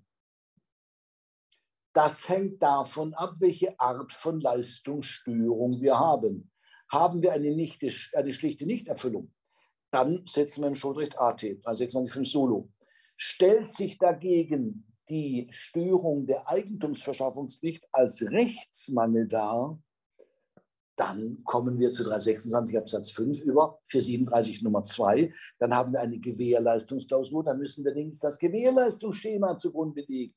Das hängt davon ab, welche Art von Leistungsstörung wir haben. Haben wir eine, nicht, eine schlichte Nichterfüllung, dann setzen wir im Schuldrecht AT, 326 5 solo. Stellt sich dagegen die Störung der Eigentumsverschaffungspflicht als Rechtsmangel dar, dann kommen wir zu 326 Absatz 5 über 437 Nummer 2. Dann haben wir eine Gewährleistungsklausur. Dann müssen wir links das Gewährleistungsschema zugrunde legen.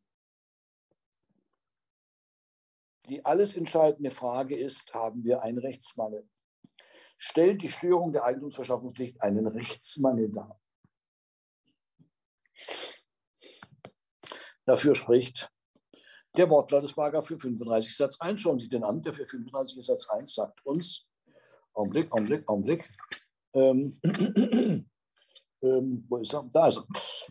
Die alles entscheidende Frage ist, haben wir einen Rechtsmangel? Stellt die Störung der Eigentumsverschaffungspflicht einen Rechtsmangel dar? Dafür spricht der Wortlaut des Paragraph 35 Satz 1. Schauen Sie den an. Der 35 Satz 1 sagt uns, Augenblick, Augenblick, Augenblick. Ähm, [clears throat] ähm, wo ist er? Da ist er.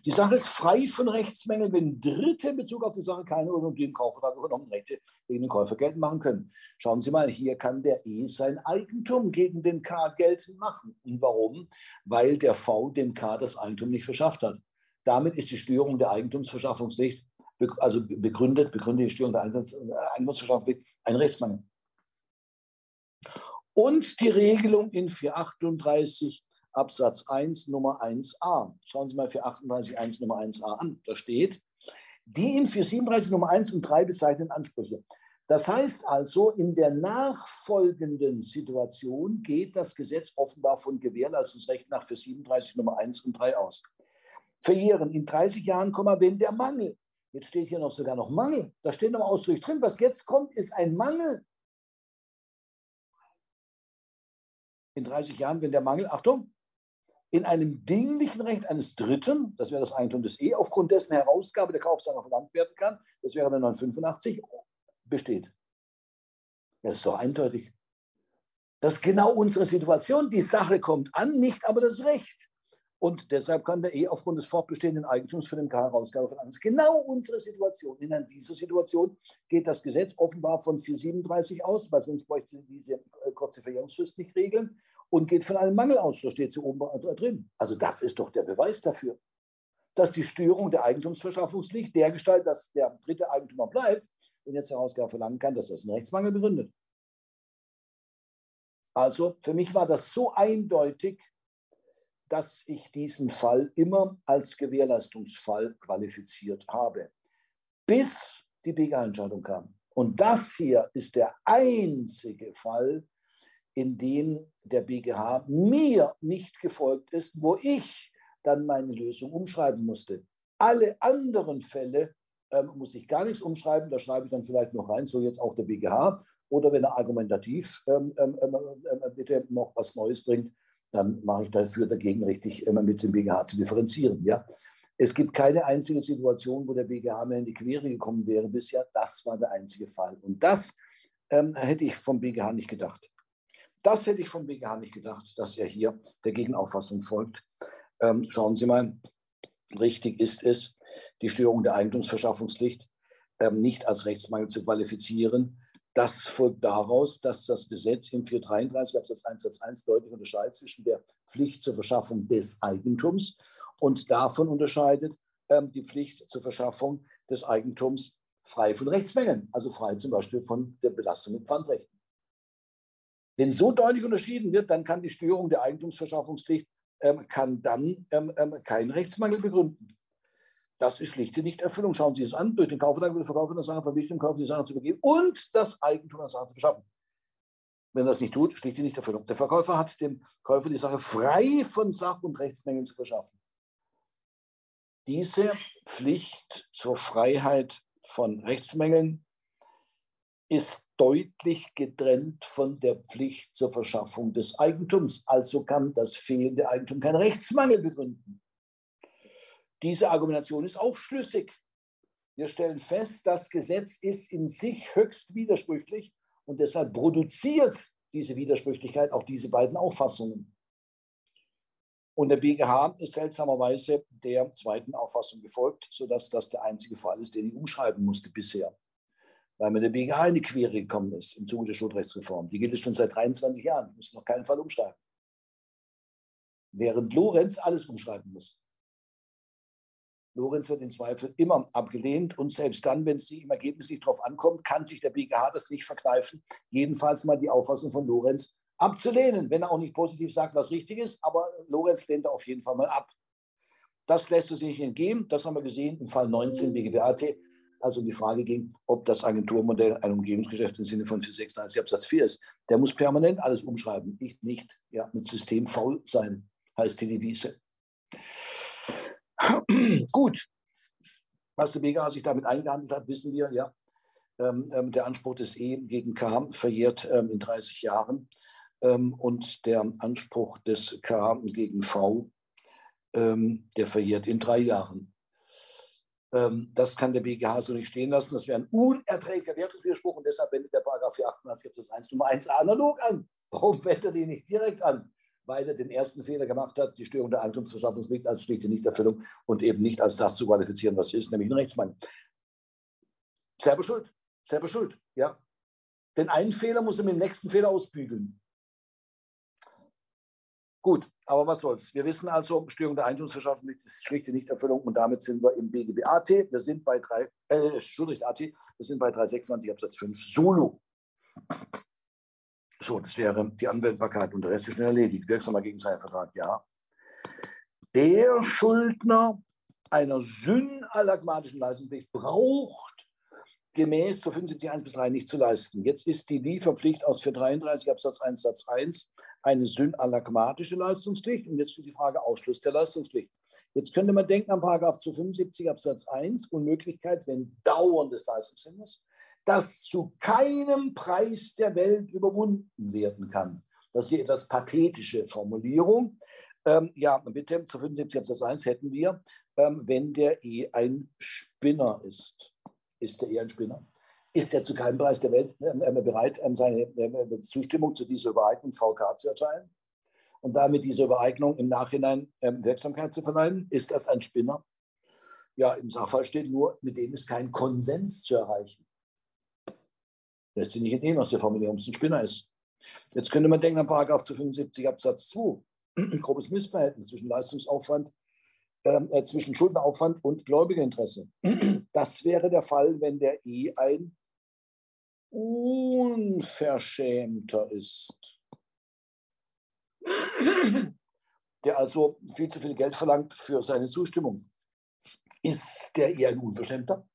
Die Sache ist frei von Rechtsmängeln, wenn Dritte in Bezug auf die Sache keine oder den Kaufvertrag übernommen Rechte gegen den Käufer geltend machen können. Schauen Sie mal, hier kann der E sein Eigentum gegen den K geltend machen. Und warum? Weil der V dem K das Eigentum nicht verschafft hat. Damit ist die Störung der Eigentumsverschaffungspflicht, also begründet, begründet die Störung der Eigentumsverschaffungspflicht, ein Rechtsmangel. Und die Regelung in 438 Absatz 1 Nummer 1a. Schauen Sie mal 438 1 Nummer 1a an. Da steht, die in 437 Nummer 1 und 3 bezeichneten Ansprüche. Das heißt also, in der nachfolgenden Situation geht das Gesetz offenbar von Gewährleistungsrecht nach 437 Nummer 1 und 3 aus verjähren in 30 Jahren, wenn der Mangel. Jetzt steht hier noch sogar noch Mangel. Da steht noch ausdrücklich drin, was jetzt kommt, ist ein Mangel. In 30 Jahren, wenn der Mangel, Achtung, in einem dinglichen Recht eines Dritten, das wäre das Eigentum des E, aufgrund dessen Herausgabe der Kaufsache verlangt werden kann, das wäre der 985, besteht. Das ist doch eindeutig. Das ist genau unsere Situation. Die Sache kommt an, nicht aber das Recht. Und deshalb kann der E aufgrund des fortbestehenden Eigentums für den K-Herausgabe verlangen. Das ist genau unsere Situation. In dieser Situation geht das Gesetz offenbar von 437 aus, weil sonst bräuchte sie diese äh, kurze Verjährungsfrist nicht regeln und geht von einem Mangel aus. So steht sie oben drin. Also das ist doch der Beweis dafür, dass die Störung der Eigentumsverschaffungspflicht dergestalt, dass der dritte Eigentümer bleibt und jetzt Herausgabe verlangen kann, dass das einen Rechtsmangel begründet. Also für mich war das so eindeutig, dass ich diesen Fall immer als Gewährleistungsfall qualifiziert habe, bis die BGH-Entscheidung kam. Und das hier ist der einzige Fall, in dem der BGH mir nicht gefolgt ist, wo ich dann meine Lösung umschreiben musste. Alle anderen Fälle ähm, muss ich gar nichts umschreiben, da schreibe ich dann vielleicht noch rein, so jetzt auch der BGH. Oder wenn er argumentativ ähm, ähm, ähm, ähm bitte noch was Neues bringt, dann mache ich dafür dagegen richtig, immer mit dem BGH zu differenzieren. Ja? Es gibt keine einzige Situation, wo der BGH mir in die Quere gekommen wäre bisher. Das war der einzige Fall. Und das ähm, hätte ich vom BGH nicht gedacht. Das hätte ich vom BGH nicht gedacht, dass er hier der Gegenauffassung folgt. Ähm, schauen Sie mal, richtig ist es, die Störung der Eigentumsverschaffungspflicht ähm, nicht als Rechtsmangel zu qualifizieren, das folgt daraus, dass das Gesetz im 433 Absatz 1 Satz 1 deutlich unterscheidet zwischen der Pflicht zur Verschaffung des Eigentums und davon unterscheidet ähm, die Pflicht zur Verschaffung des Eigentums frei von Rechtsmängeln, also frei zum Beispiel von der Belastung mit Pfandrechten. Wenn so deutlich unterschieden wird, dann kann die Störung der Eigentumsverschaffungspflicht ähm, kann dann ähm, ähm keinen Rechtsmangel begründen. Das ist schlichte Nichterfüllung. Schauen Sie es an. Durch den Kaufvertrag wird der Verkäufer der Sache verpflichtet, dem Kauf die Sache zu begeben und das Eigentum der Sache zu beschaffen. Wenn das nicht tut, schlichte Nichterfüllung. Der Verkäufer hat dem Käufer die Sache frei von Sach- und Rechtsmängeln zu verschaffen. Diese Pflicht zur Freiheit von Rechtsmängeln ist deutlich getrennt von der Pflicht zur Verschaffung des Eigentums. Also kann das fehlende Eigentum kein Rechtsmangel begründen. Diese Argumentation ist auch schlüssig. Wir stellen fest, das Gesetz ist in sich höchst widersprüchlich und deshalb produziert diese Widersprüchlichkeit auch diese beiden Auffassungen. Und der BGH ist seltsamerweise der zweiten Auffassung gefolgt, sodass das der einzige Fall ist, den ich umschreiben musste bisher. Weil mir der BGH in die Quere gekommen ist im Zuge der Schuldrechtsreform. Die gilt es schon seit 23 Jahren. Ich muss noch keinen Fall umschreiben. Während Lorenz alles umschreiben muss. Lorenz wird im Zweifel immer abgelehnt und selbst dann, wenn es im Ergebnis nicht darauf ankommt, kann sich der BGH das nicht verkneifen, jedenfalls mal die Auffassung von Lorenz abzulehnen, wenn er auch nicht positiv sagt, was richtig ist, aber Lorenz lehnt er auf jeden Fall mal ab. Das lässt sich nicht entgehen, das haben wir gesehen im Fall 19 BGBAT, also die Frage ging, ob das Agenturmodell ein Umgebungsgeschäft im Sinne von 436 Absatz 4 ist. Der muss permanent alles umschreiben, nicht, nicht ja, mit System faul sein, heißt die Devise. [clears throat] Gut, was der BGH sich damit eingehandelt hat, wissen wir, ja. Ähm, ähm, der Anspruch des E gegen K verjährt ähm, in 30 Jahren ähm, und der Anspruch des K gegen V, ähm, der verjährt in drei Jahren. Ähm, das kann der BGH so nicht stehen lassen. Das wäre ein unerträglicher Wertungswiderspruch und deshalb wendet der Paragraph 488 jetzt das 1 Nummer 1 analog an. Warum wendet er den nicht direkt an? Weil er den ersten Fehler gemacht hat, die Störung der Eigentumsverschaffungspflicht als schlichte Nichterfüllung und eben nicht als das zu qualifizieren, was ist, nämlich ein Rechtsmangel. Selber schuld, selber schuld, ja. Den einen Fehler muss er mit dem nächsten Fehler ausbügeln. Gut, aber was soll's. Wir wissen also, Störung der Eigentumsverschaffungspflicht ist schlichte Nichterfüllung und damit sind wir im BGB-AT. Wir sind bei 3, äh, Schuldrecht AT, wir sind bei 326 Absatz 5 Solo. So, das wäre die Anwendbarkeit und der Rest ist schnell erledigt. Wirksamer Gegenseitenvertrag, ja. Der Schuldner einer synalagmatischen Leistungspflicht braucht gemäß zur 75.1 bis 3 nicht zu leisten. Jetzt ist die Lieferpflicht aus 433 Absatz 1 Satz 1 eine synalagmatische Leistungspflicht und jetzt die Frage Ausschluss der Leistungspflicht. Jetzt könnte man denken an Paragraph 275 Absatz 1 Unmöglichkeit, wenn dauerndes Leistungshindernis das zu keinem Preis der Welt überwunden werden kann. Das ist die etwas pathetische Formulierung. Ähm, ja, bitte, zu 75 Absatz 1 hätten wir, ähm, wenn der E ein Spinner ist. Ist der E ein Spinner? Ist er zu keinem Preis der Welt äh, bereit, äh, seine äh, Zustimmung zu dieser Übereignung VK zu erteilen? Und damit dieser Übereignung im Nachhinein ähm, Wirksamkeit zu verleihen? Ist das ein Spinner? Ja, im Sachfall steht nur, mit dem ist kein Konsens zu erreichen. Lässt sich nicht entnehmen aus der Formulierung, es ein Spinner ist. Jetzt könnte man denken an Paragraph 75 Absatz 2. Ein [clears throat] grobes Missverhältnis zwischen Leistungsaufwand, ähm, äh, zwischen Schuldenaufwand und Gläubigerinteresse. [clears throat] Das wäre der Fall, wenn der E ein Unverschämter ist. [clears throat] der also viel zu viel Geld verlangt für seine Zustimmung. Ist der eher ein Unverschämter?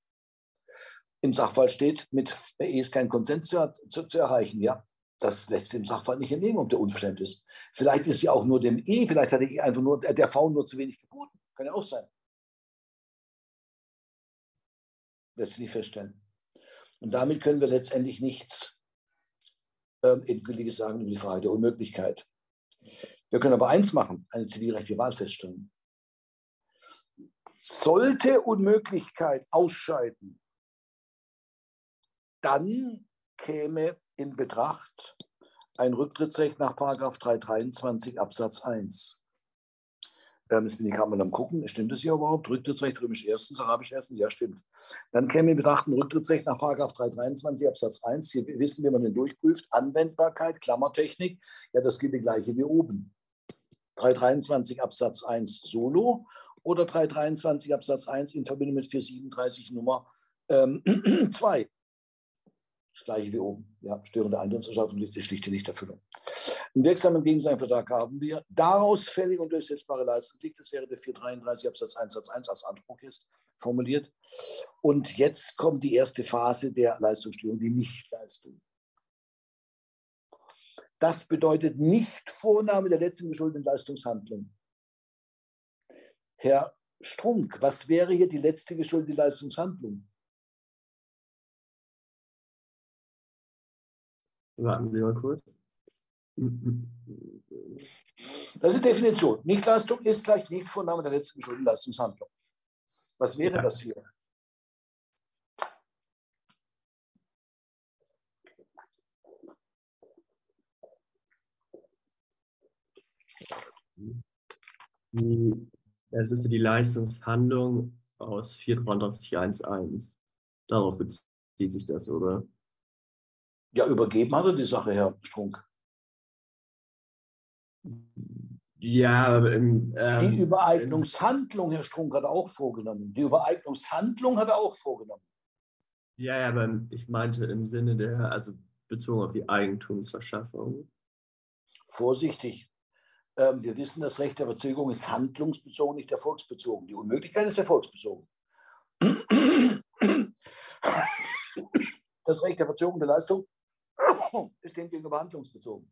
Im Sachverhalt steht, mit Ehe ist kein Konsens zu, zu, zu erreichen. Ja, das lässt sich im Sachverhalt nicht entnehmen, ob der unverschämt ist. Vielleicht ist ja auch nur dem E, vielleicht hat der E einfach nur, der V nur zu wenig geboten. Kann ja auch sein. Lässt sich nicht feststellen. Und damit können wir letztendlich nichts ähm, Endgültiges sagen über die Frage der Unmöglichkeit. Wir können aber eins machen, eine zivilrechtliche Wahl feststellen. Sollte Unmöglichkeit ausscheiden, dann käme in Betracht ein Rücktrittsrecht nach 323 Absatz 1. Ähm, jetzt bin ich gerade mal am gucken, stimmt das hier überhaupt? Rücktrittsrecht römisch erstens, arabisch erstens? Ja, stimmt. Dann käme in Betracht ein Rücktrittsrecht nach 323 Absatz 1. Hier wissen, wie man den durchprüft. Anwendbarkeit, Klammertechnik, ja, das gilt die gleiche wie oben. 323 Absatz 1 solo oder 323 Absatz 1 in Verbindung mit 437 Nummer ähm, [clears throat] 2. Das gleiche wie oben. Ja, störende Eintrittserschaffung liegt die schlichte Nichterfüllung. Einen wirksamen Gegenseitenvertrag haben wir. Daraus fällig und durchsetzbare Leistungspflicht, das wäre der 433 Absatz 1 Satz 1 als Anspruch jetzt formuliert. Und jetzt kommt die erste Phase der Leistungsstörung, die Nichtleistung. Das bedeutet nicht Vornahme der letzten geschuldeten Leistungshandlung. Herr Strunk, was wäre hier die letzte geschuldete Leistungshandlung? Warten Sie mal kurz. Das ist die Definition. Nichtleistung ist gleich Nichtvornahme der letzten geschuldeten Leistungshandlung. Was wäre ja. das hier? Es ist die Leistungshandlung aus 434.1.1. Darauf bezieht sich das, oder? Ja, übergeben hat er die Sache, Herr Strunk. Ja, im, ähm, Die Übereignungshandlung, Herr Strunk, hat er auch vorgenommen. Die Übereignungshandlung hat er auch vorgenommen. Ja, ja, aber ich meinte im Sinne der, also bezogen auf die Eigentumsverschaffung. Vorsichtig. Ähm, wir wissen, das Recht der Verzögerung ist handlungsbezogen, nicht erfolgsbezogen. Die Unmöglichkeit ist erfolgsbezogen. Das Recht der Verzögerung der Leistung ist demgegenüber handlungsbezogen.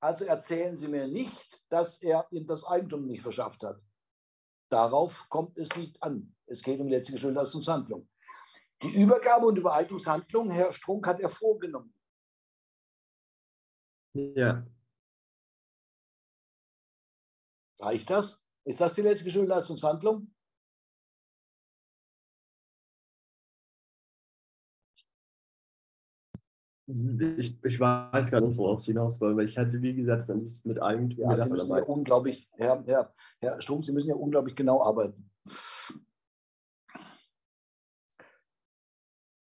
Also erzählen Sie mir nicht, dass er ihm das Eigentum nicht verschafft hat. Darauf kommt es nicht an. Es geht um die letzte Schuldleistungshandlung. Die Übergabe und Übereignungshandlung, Herr Strunk, hat er vorgenommen. Ja. Reicht das? Ist das die letzte Schuldleistungshandlung? Ich, ich weiß gar nicht, worauf Sie hinaus wollen, weil ich hatte, wie gesagt, dann ist mit Eigentum. Ja, Sie müssen ja unglaublich, Herr, Herr, Herr Strunk, Sie müssen ja unglaublich genau arbeiten.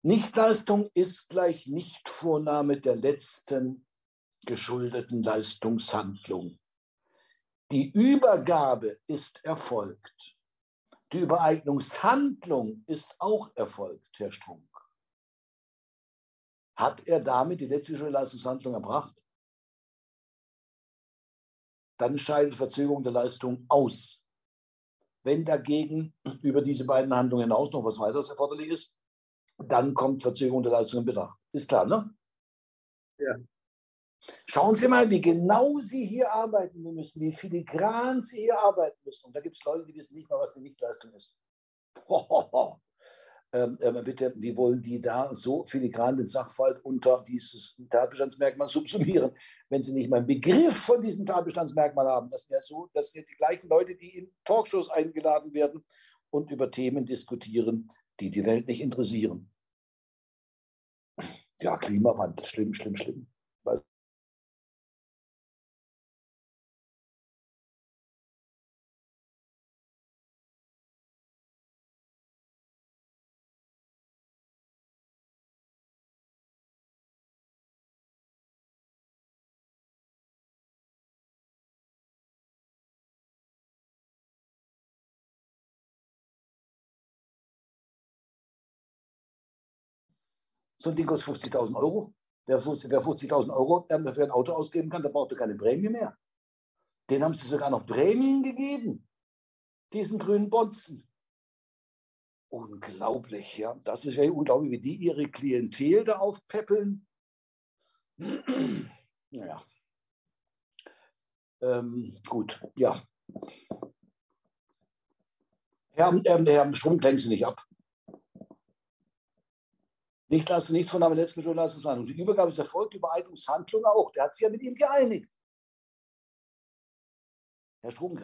Nichtleistung ist gleich Nichtvornahme der letzten geschuldeten Leistungshandlung. Die Übergabe ist erfolgt. Die Übereignungshandlung ist auch erfolgt, Herr Strunk. Hat er damit die letzte Leistungshandlung erbracht? Dann scheidet Verzögerung der Leistung aus. Wenn dagegen über diese beiden Handlungen hinaus noch was weiteres erforderlich ist, dann kommt Verzögerung der Leistung in Betracht. Ist klar, ne? Ja. Schauen Sie mal, wie genau Sie hier arbeiten müssen, wie filigran Sie hier arbeiten müssen. Und da gibt es Leute, die wissen nicht mal, was die Nichtleistung ist. Ho, äh, bitte, wie wollen die da so filigran den Sachverhalt unter dieses Tatbestandsmerkmal subsumieren, wenn sie nicht mal einen Begriff von diesem Tatbestandsmerkmal haben? Das sind ja so, das sind ja die gleichen Leute, die in Talkshows eingeladen werden und über Themen diskutieren, die die Welt nicht interessieren. Ja, Klimawandel, schlimm, schlimm, schlimm. So ein Ding kostet 50.000 Euro. Wer 50.000 Euro für ein Auto ausgeben kann, der braucht keine Prämie mehr. Den haben sie sogar noch Prämien gegeben, diesen grünen Bonzen. Unglaublich, ja. Das ist ja unglaublich, wie die ihre Klientel da aufpäppeln. [clears throat] naja. Ähm, gut, ja. Herr, äh, Herr Strom, klären Sie nicht ab. Nicht lassen, nicht von der letzten Leistungshandlung. Die Übergabe ist erfolgt über Eignungshandlung auch. Der hat sich ja mit ihm geeinigt. Herr Strom,